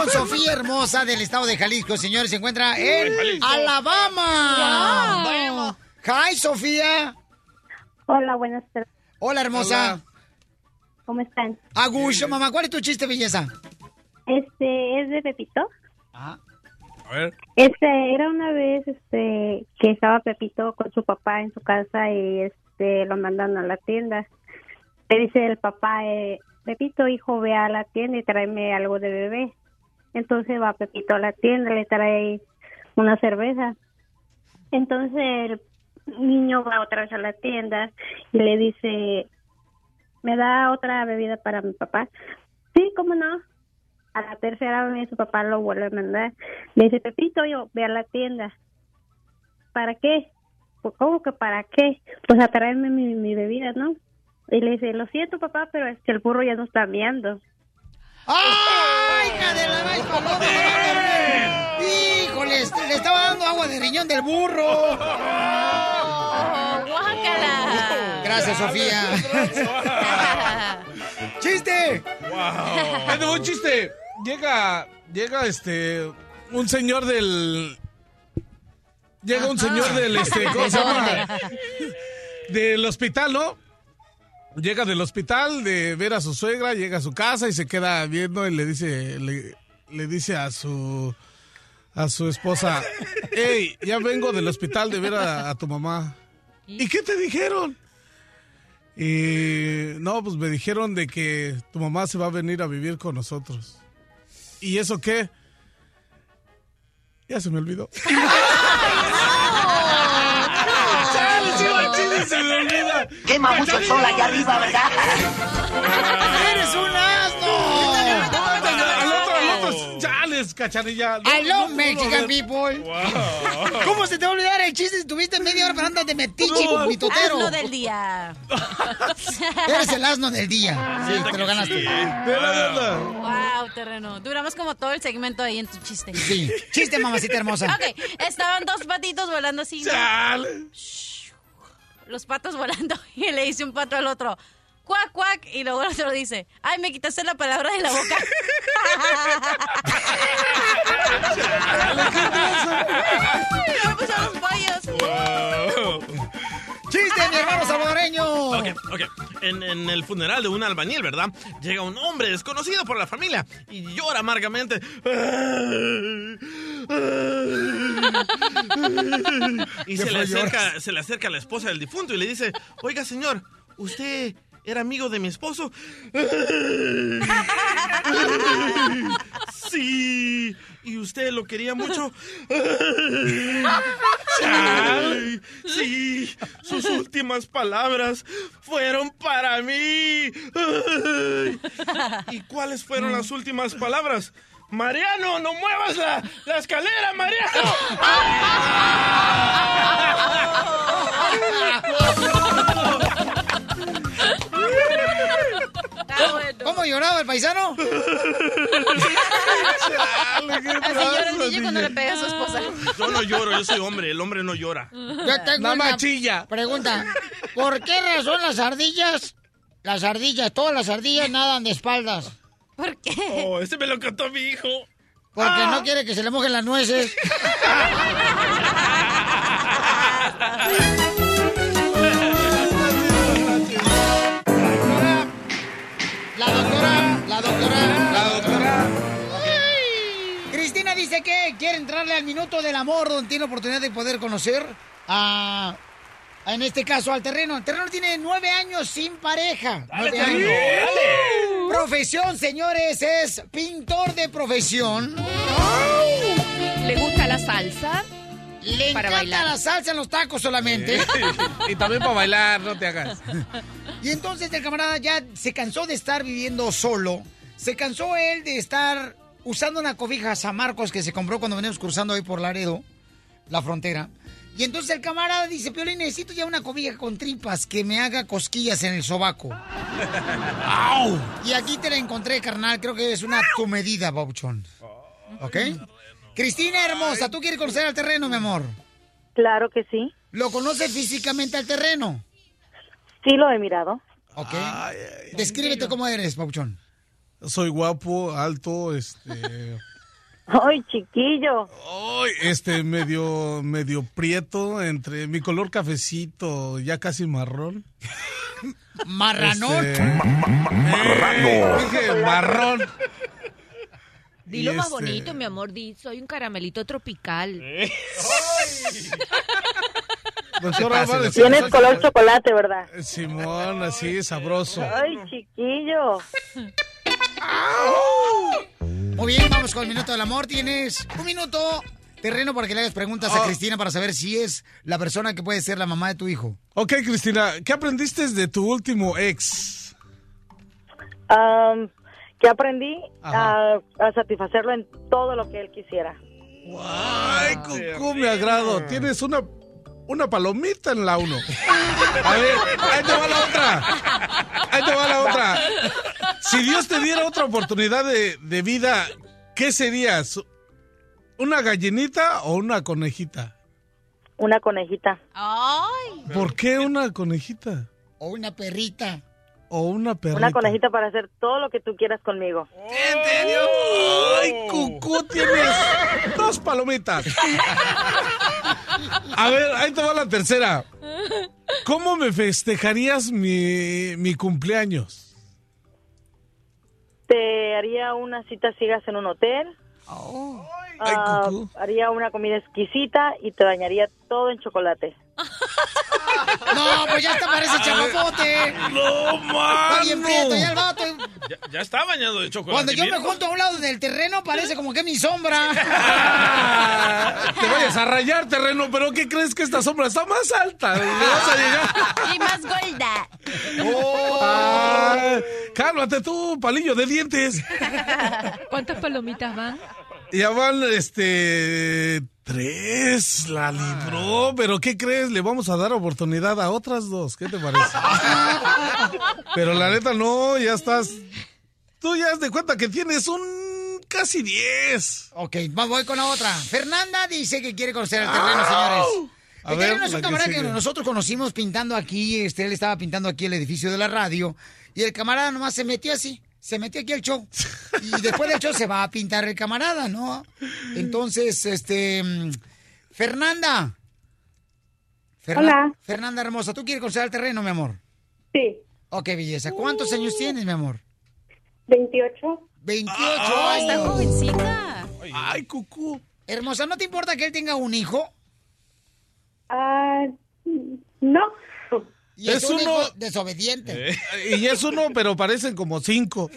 Con Sofía Hermosa del estado de Jalisco, señores. Se encuentra en. Alabama. Hi, Sofía. Hola, buenas tardes. Hola, hermosa. ¿Cómo están? Agusho, mamá, ¿cuál es tu chiste, belleza? Este, es de Pepito. A ver. Este, era una vez, este, que estaba Pepito con su papá en su casa y, este, lo mandan a la tienda. Le dice el papá, eh, Pepito, hijo, ve a la tienda y tráeme algo de bebé. Entonces va Pepito a la tienda, le trae una cerveza. Entonces el niño va otra vez a la tienda y le dice, ¿me da otra bebida para mi papá? Sí, ¿cómo no? A la tercera vez su papá lo vuelve a mandar. Le dice, Pepito, yo, ve a la tienda. ¿Para qué? Pues, ¿Cómo que para qué? Pues a traerme mi, bebida, ¿no? Y le dice, lo siento, papá, pero es que el burro ya no está meando. ¡Ay, hija de la maíz paloma! ¡Híjole! este, Le estaba dando agua de riñón del burro. ¡Guácala! Gracias, Sofía. <laughs> ¡Chiste! Va un chiste. Llega, llega este, un señor del... Llega un señor del, este, ¿cómo se <laughs> llama? Del hospital, ¿no? Llega del hospital de ver a su suegra, llega a su casa y se queda viendo y le dice, le, le dice a su, a su esposa, hey, ya vengo del hospital de ver a, a tu mamá. ¿Y qué te dijeron? Y no, pues me dijeron de que tu mamá se va a venir a vivir con nosotros. ¿Y eso qué? Ya se me olvidó. <laughs> Chale, chiste se me olvida. Quema mucho el sol allá arriba, ¿verdad? ¡Eres un asno! Al otro, al otro, chales, cachanilla. Pudo Mexican people. ¿Cómo se te va a olvidar el chiste si tuviste media hora parando de metiche, No, mi totero? Asno del día. <laughs> Eres el asno del día. Sí, te lo ganaste. Wow, terreno. Duramos como todo el segmento ahí en tu chiste. Sí. Chiste, mamacita hermosa. Ok, estaban dos patitos volando así. ¿no? Los patos volando. <laughs> Y le dice un pato al otro, cuac, cuac. Y luego el otro dice, ay, me quitaste la palabra de la boca. Pues a los pollos. ¡Chiste, mi hermano salvadoreño! Ok, ok. En, en el funeral de un albañil, ¿verdad? Llega un hombre desconocido por la familia y llora amargamente. Y ¿Qué se le, acerca, se le acerca a la esposa del difunto y le dice, oiga señor, ¿usted era amigo de mi esposo? Sí, y usted lo quería mucho. Sí, sus últimas palabras fueron para mí. ¿Y cuáles fueron las últimas palabras? Mariano, no muevas la, la escalera, Mariano. ¿Cómo lloraba el paisano? Así llora el niño cuando le pega a su esposa. Yo no lloro, yo soy hombre, el hombre no llora. Yo tengo Nada una chilla. pregunta. ¿Por qué razón las ardillas, las ardillas, todas las ardillas nadan de espaldas? ¿Por qué? Oh, este me lo contó mi hijo. Porque no quiere que se le mojen las nueces. La doctora, la doctora, la doctora. Cristina dice que quiere entrarle al minuto del amor, donde tiene oportunidad de poder conocer a, en este caso, al terreno. El terreno tiene nueve años sin pareja. Nueve años. dale. Profesión, señores, es pintor de profesión. ¿Le gusta la salsa? Le Para encanta bailar. la salsa en los tacos solamente. y también para bailar, no te hagas. Y entonces el camarada ya se cansó de estar viviendo solo. Se cansó él de estar usando una cobija San Marcos que se compró cuando veníamos cruzando ahí por Laredo, la frontera. Y entonces el camarada dice, Piolín, necesito ya una cobija con tripas que me haga cosquillas en el sobaco. <laughs> ¡Au! Y aquí te la encontré, carnal. Creo que es una tu medida, Bauchón. ¿Ok? Cristina hermosa, ¿tú quieres conocer al terreno, mi amor? Claro que sí. ¿Lo conoce físicamente al terreno? Sí, lo he mirado. Ok. Descríbete cómo eres, Pauchón. Soy guapo, alto, este... <laughs> ¡Ay, chiquillo! Ay, este, medio, medio prieto, entre mi color cafecito, ya casi marrón. Marranón. Este, eh, dije marrón. Dilo más este- bonito, mi amor. Di, soy un caramelito tropical. Doctora, va a decir- Tienes color chocolate, ¿verdad? Simón, así, sabroso. ¡Ay, chiquillo! <laughs> Muy bien, vamos con el minuto del amor. Tienes un minuto terreno para que le hagas preguntas a Cristina para saber si es la persona que puede ser la mamá de tu hijo. Ok, Cristina, ¿qué aprendiste de tu último ex? Am, que aprendí a satisfacerlo en todo lo que él quisiera. Ay, Cucú, me agrado. Tienes una, una palomita en la uno. A ver, ahí te va la otra. Ahí te va la otra. Si Dios te diera otra oportunidad de, de vida, ¿qué serías? ¿Una gallinita o una conejita? Una conejita. ¡Ay! ¿Por qué una conejita? O una perrita. O una perrita. Una conejita para hacer todo lo que tú quieras conmigo. ¡Ay, Cucú, tienes dos palomitas! A ver, ahí te va la tercera. ¿Cómo me festejarías mi, mi cumpleaños? Te haría unas citas ciegas en un hotel. Ay, Ah, haría una comida exquisita y te bañaría todo en chocolate. No, pues ya te parece chapapote. ¡No, Está bien prieto, ya el vato. Ya, ya está bañado de chocolate. Cuando yo me junto a un lado del terreno, parece como que mi sombra. <laughs> Te vayas a rayar terreno, pero ¿qué crees que esta sombra está más alta? Le vas a llegar. Y más gorda. Ay, cálmate tú, palillo de dientes. ¿Cuántas palomitas van? Ya van, este, tres, la libró, pero ¿qué crees? Le vamos a dar oportunidad a otras dos, ¿qué te parece? <laughs> Pero la neta no, ya estás, tú ya has de cuenta que tienes un casi diez. Ok, va- voy con la otra. Fernanda dice que quiere conocer el terreno, señores. A El ver, terreno es un que camarada que, sigue. nosotros conocimos pintando aquí, este, él estaba pintando aquí el edificio de la radio, y el camarada nomás se metió así, se metió aquí al show. Y después del show se va a pintar el camarada, ¿no? Entonces, este, Fernanda. Fernan- Hola. Fernanda hermosa, ¿tú quieres conocer el terreno, mi amor? Sí. Ok, belleza. ¿Cuántos años tienes, mi amor? 28. 28 Ah, años. está jovencita. Ay, cucú. Hermosa, ¿no te importa que él tenga un hijo? Ah, no. Y es, Es un uno- hijo desobediente. Y es uno, pero parecen como cinco.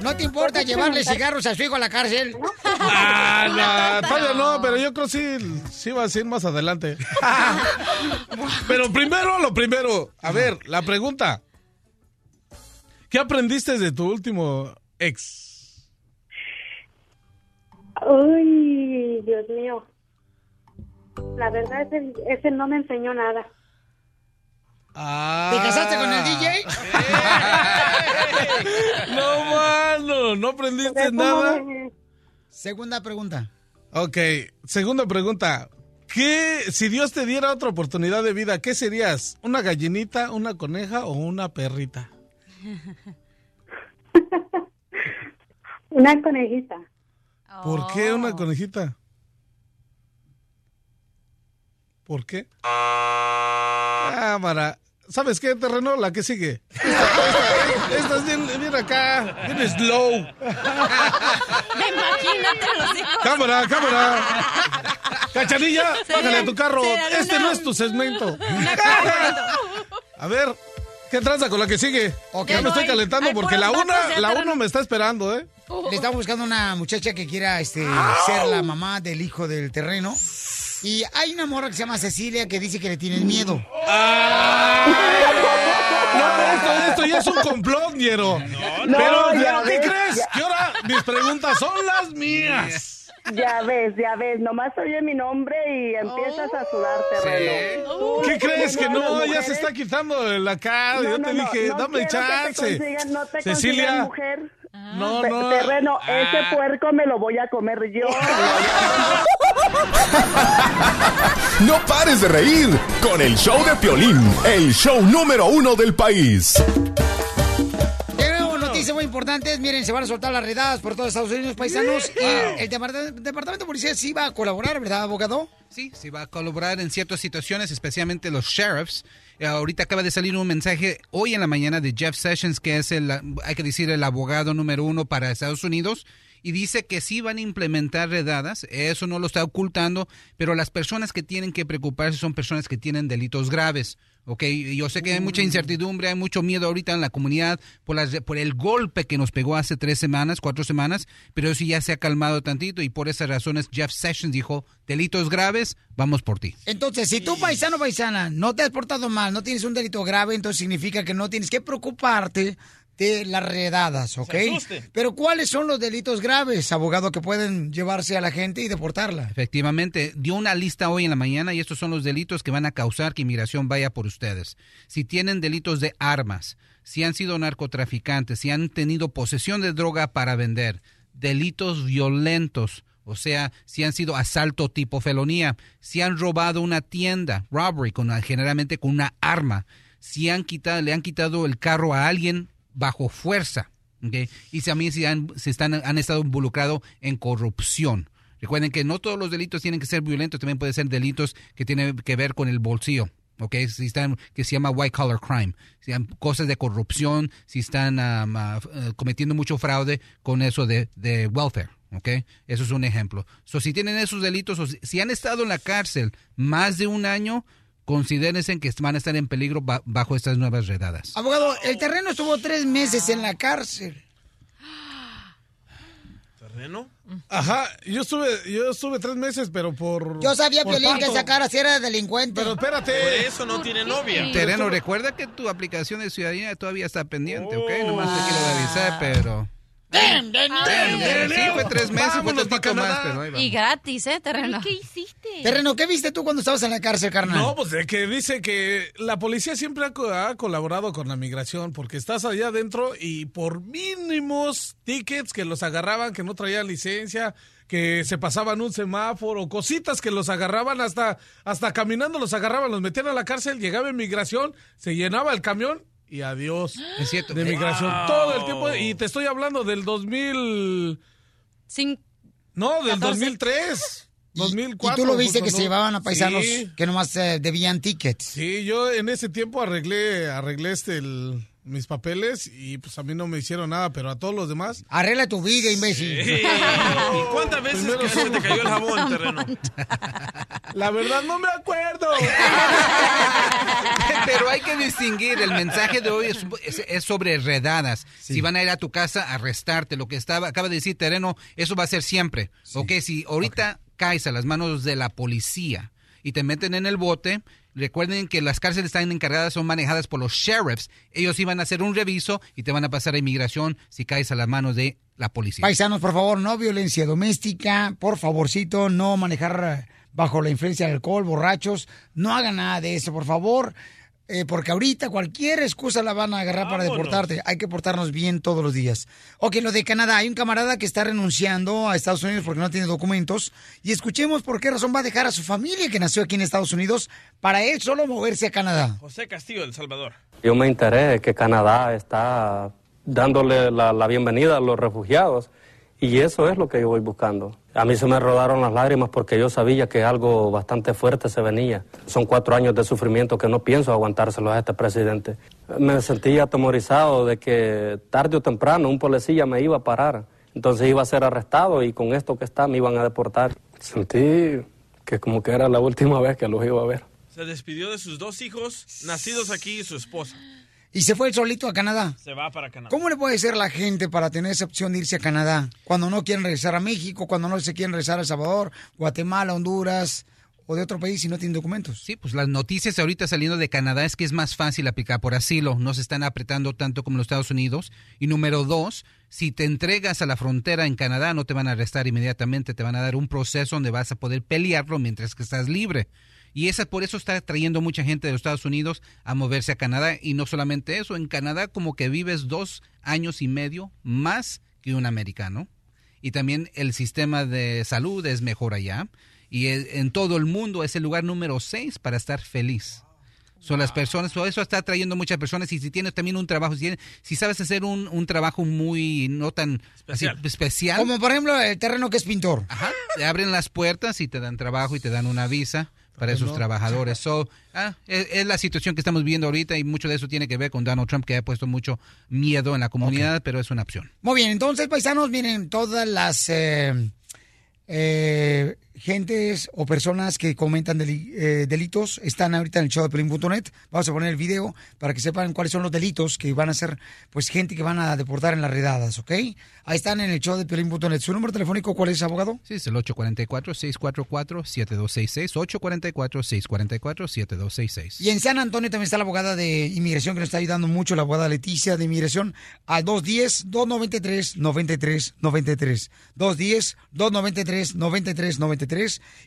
¿No te importa llevarle cigarros a su hijo a la cárcel? Ah, no, <laughs> todavía no, pero yo creo que sí, sí va a ser más adelante. <laughs> pero primero, lo primero. A ver, la pregunta. ¿Qué aprendiste de tu último ex? Uy, Dios mío. La verdad, ese, ese no me enseñó nada. Ah. ¿Te casaste con el DJ? <laughs> No, mano, no aprendiste nada. Segunda pregunta. Ok, segunda pregunta. ¿Qué, si Dios te diera otra oportunidad de vida, qué serías? ¿Una gallinita, una coneja o una perrita? <laughs> Una conejita. ¿Por qué una conejita? ¿Por qué? Cámara. ¿Sabes qué, terreno? La que sigue. Esta, esta- esta es bien, bien acá, bien slow. Imagínate los hijos. Cámara, cámara. Cachanilla, bájale a tu carro. Este una- no es tu segmento. A ver, ¿qué tranza con la que sigue? Ya me estoy calentando porque la una, la uno me está esperando, ¿eh? Le estamos buscando una muchacha que quiera este, ser la mamá del hijo del terreno. Y hay una morra que se llama Cecilia que dice que le tienen miedo. No, esto, esto ya es un complot, Ñero. no, pero, ya pero, ¿qué ves, crees? ya. Que ahora mis preguntas son las mías. Ya ves, ya ves, nomás oye mi nombre y empiezas a sudar terreno. ¿Qué crees? Que no, ya se está quitando acá. No, Yo no, te no, dije, no dame chance. no Cecilia. consigan No, no. Terreno, Ah. ese puerco me lo voy a comer yo. <laughs> No pares de reír con el show de Piolín, el show número uno del país. Tenemos noticias muy importantes. Miren, se van a soltar las redadas por todos Estados Unidos, paisanos. Y el depart- departamento de policía sí va a colaborar, ¿verdad, abogado? Sí, sí va a colaborar en ciertas situaciones, especialmente los sheriffs. Eh, ahorita acaba de salir un mensaje hoy en la mañana de Jeff Sessions, que es el, hay que decir, el abogado número uno para Estados Unidos. Y dice que sí van a implementar redadas, eso no lo está ocultando, pero las personas que tienen que preocuparse son personas que tienen delitos graves. ¿Ok? Yo sé que hay mucha incertidumbre, hay mucho miedo ahorita en la comunidad por, las, por el golpe que nos pegó hace tres semanas, cuatro semanas, pero eso ya se ha calmado tantito y por esas razones Jeff Sessions dijo, delitos graves, vamos por ti. Entonces, si tú, paisano paisana, no te has portado mal, no tienes un delito grave, entonces significa que no tienes que preocuparte de las redadas, ¿ok? Pero ¿cuáles son los delitos graves, abogado, que pueden llevarse a la gente y deportarla? Efectivamente, dio una lista hoy en la mañana y estos son los delitos que van a causar que inmigración vaya por ustedes. Si tienen delitos de armas, si han sido narcotraficantes, si han tenido posesión de droga para vender, delitos violentos, o sea, si han sido asalto tipo felonía, si han robado una tienda, robbery, con generalmente con una arma, si han quitado, le han quitado el carro a alguien bajo fuerza, ¿ok? y también si han, si están, han estado involucrados en corrupción. Recuerden que no todos los delitos tienen que ser violentos, también pueden ser delitos que tienen que ver con el bolsillo. ¿ok? Si están, que se llama white collar crime, si han cosas de corrupción, si están um, eh, cometiendo mucho fraude con eso de, de welfare. Eso es un ejemplo. So, si tienen esos delitos o si han estado en la cárcel más de un año, considérense que van a estar en peligro ba- bajo estas nuevas redadas. Abogado, el terreno estuvo tres meses en la cárcel. ¿Terreno? Ajá, yo estuve, yo estuve tres meses, pero por. Yo sabía, por Piolín, que esa cara sí era delincuente. Pero espérate. Por eso no tiene novia. Terreno, recuerda que tu aplicación de ciudadanía todavía está pendiente, ¿ok? Nomás te quiero avisar, pero... Ven, ven, Ven, ven, Sí, fue tres meses, fue más, pero ahí. Y gratis, ¿eh, terreno? ¿Qué hiciste? Terreno, ¿qué viste tú cuando estabas en la cárcel, carnal? No, pues de que dice que la policía siempre ha, co- ha colaborado con la migración porque estás allá adentro y por mínimos tickets que los agarraban, que no traían licencia, que se pasaban un semáforo, cositas que los agarraban hasta, hasta caminando los agarraban, los metían a la cárcel, llegaba inmigración, se llenaba el camión y adiós. Es cierto. De migración Wow. todo el tiempo y te estoy hablando del 2000... Sin... No, del 14. 2003. Y 2004. tú lo viste justo, que ¿no? se llevaban a paisanos Sí. que nomás eh, debían tickets. Sí, yo en ese tiempo arreglé, arreglé este el- mis papeles y pues a mí no me hicieron nada, pero a todos los demás. Arregla tu vida, imbécil. ¿Y cuántas veces primero Se te cayó el jabón, <laughs> terreno. La verdad no me acuerdo. <laughs> Pero hay que distinguir, el mensaje de hoy es, es- es sobre redadas. Si van a ir a tu casa a arrestarte, lo que estaba, acaba de decir Tereno, eso va a ser siempre. Ok, si ahorita caes a las manos de la policía y te meten en el bote, recuerden que las cárceles están encargadas, son manejadas por los sheriffs. Ellos iban a hacer un reviso y te van a pasar a inmigración si caes a las manos de la policía. Paisanos, por favor, no violencia doméstica, por favorcito, no manejar bajo la influencia del alcohol, borrachos, no hagan nada de eso, por favor, eh, porque ahorita cualquier excusa la van a agarrar para deportarte. Hay que portarnos bien todos los días. Ok, lo de Canadá, hay un camarada que está renunciando a Estados Unidos porque no tiene documentos y escuchemos por qué razón va a dejar a su familia que nació aquí en Estados Unidos para él solo moverse a Canadá. José Castillo, El Salvador. Yo me enteré que Canadá está dándole la, la bienvenida a los refugiados y eso es lo que yo voy buscando. A mí se me rodaron las lágrimas porque yo sabía que algo bastante fuerte se venía. Son cuatro años de sufrimiento que no pienso aguantárselos a este presidente. Me sentí atemorizado de que tarde o temprano un policía me iba a parar. Entonces iba a ser arrestado y con esto que está me iban a deportar. Sentí que como que era la última vez que los iba a ver. Se despidió de sus dos hijos, nacidos aquí, y su esposa. Y se fue él solito a Canadá. Se va para Canadá. ¿Cómo le puede ser la gente para tener esa opción de irse a Canadá cuando no quieren regresar a México, cuando no se quieren regresar a El Salvador, Guatemala, Honduras o de otro país y no tienen documentos? Sí, pues las noticias ahorita saliendo de Canadá es que es más fácil aplicar por asilo, no se están apretando tanto como en los Estados Unidos. Y número dos, si te entregas a la frontera en Canadá no te van a arrestar inmediatamente, te van a dar un proceso donde vas a poder pelearlo mientras que estás libre. Y esa por eso está trayendo mucha gente de los Estados Unidos a moverse a Canadá. Y no solamente eso, en Canadá como que vives dos años y medio más que un americano. Y también el sistema de salud es mejor allá. Y en todo el mundo es el lugar número seis para estar feliz. Son las personas, todo eso está atrayendo muchas personas y si tienes también un trabajo, si, tienes- si sabes hacer un, un trabajo muy no tan así, especial, Como por ejemplo el terreno que es pintor. Ajá, te abren las puertas y te dan trabajo y te dan una visa para esos no? trabajadores. So, ah, es, es la situación que estamos viviendo ahorita y mucho de eso tiene que ver con Donald Trump que ha puesto mucho miedo en la comunidad, pero es una opción. Muy bien, entonces, paisanos, miren, todas las eh, eh, gentes o personas que comentan deli- eh, delitos están ahorita en el show de Pelín.net. Vamos a poner el video para que sepan cuáles son los delitos que van a ser, pues, gente que van a deportar en las redadas, ¿ok? Ahí están en el show de Pelín.net. ¿Su número telefónico cuál es, abogado? Sí, es el 844-644-7266, 844-644-7266. Y en San Antonio también está la abogada de inmigración que nos está ayudando mucho, la abogada Leticia de inmigración, al 210-293-9393. 210-293-9393.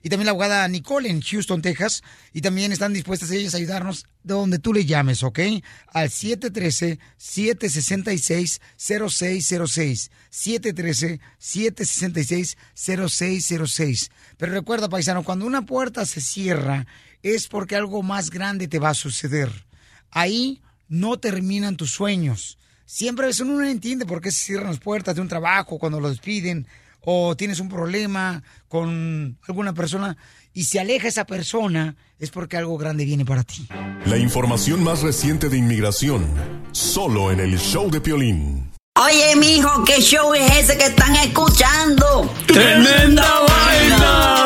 Y también la abogada Nicole en Houston, Texas. Y también están dispuestas ellas a ayudarnos de donde tú le llames, ¿ok? Al 713-766-0606. 713-766-0606. Pero recuerda, paisano, cuando una puerta se cierra es porque algo más grande te va a suceder. Ahí no terminan tus sueños. Siempre a veces uno no entiende por qué se cierran las puertas de un trabajo cuando lo despiden o tienes un problema con alguna persona y se aleja esa persona es porque algo grande viene para ti. La información más reciente de inmigración, solo en el show de Piolín. Oye, mijo, ¿qué show es ese que están escuchando? ¡Tremenda vaina!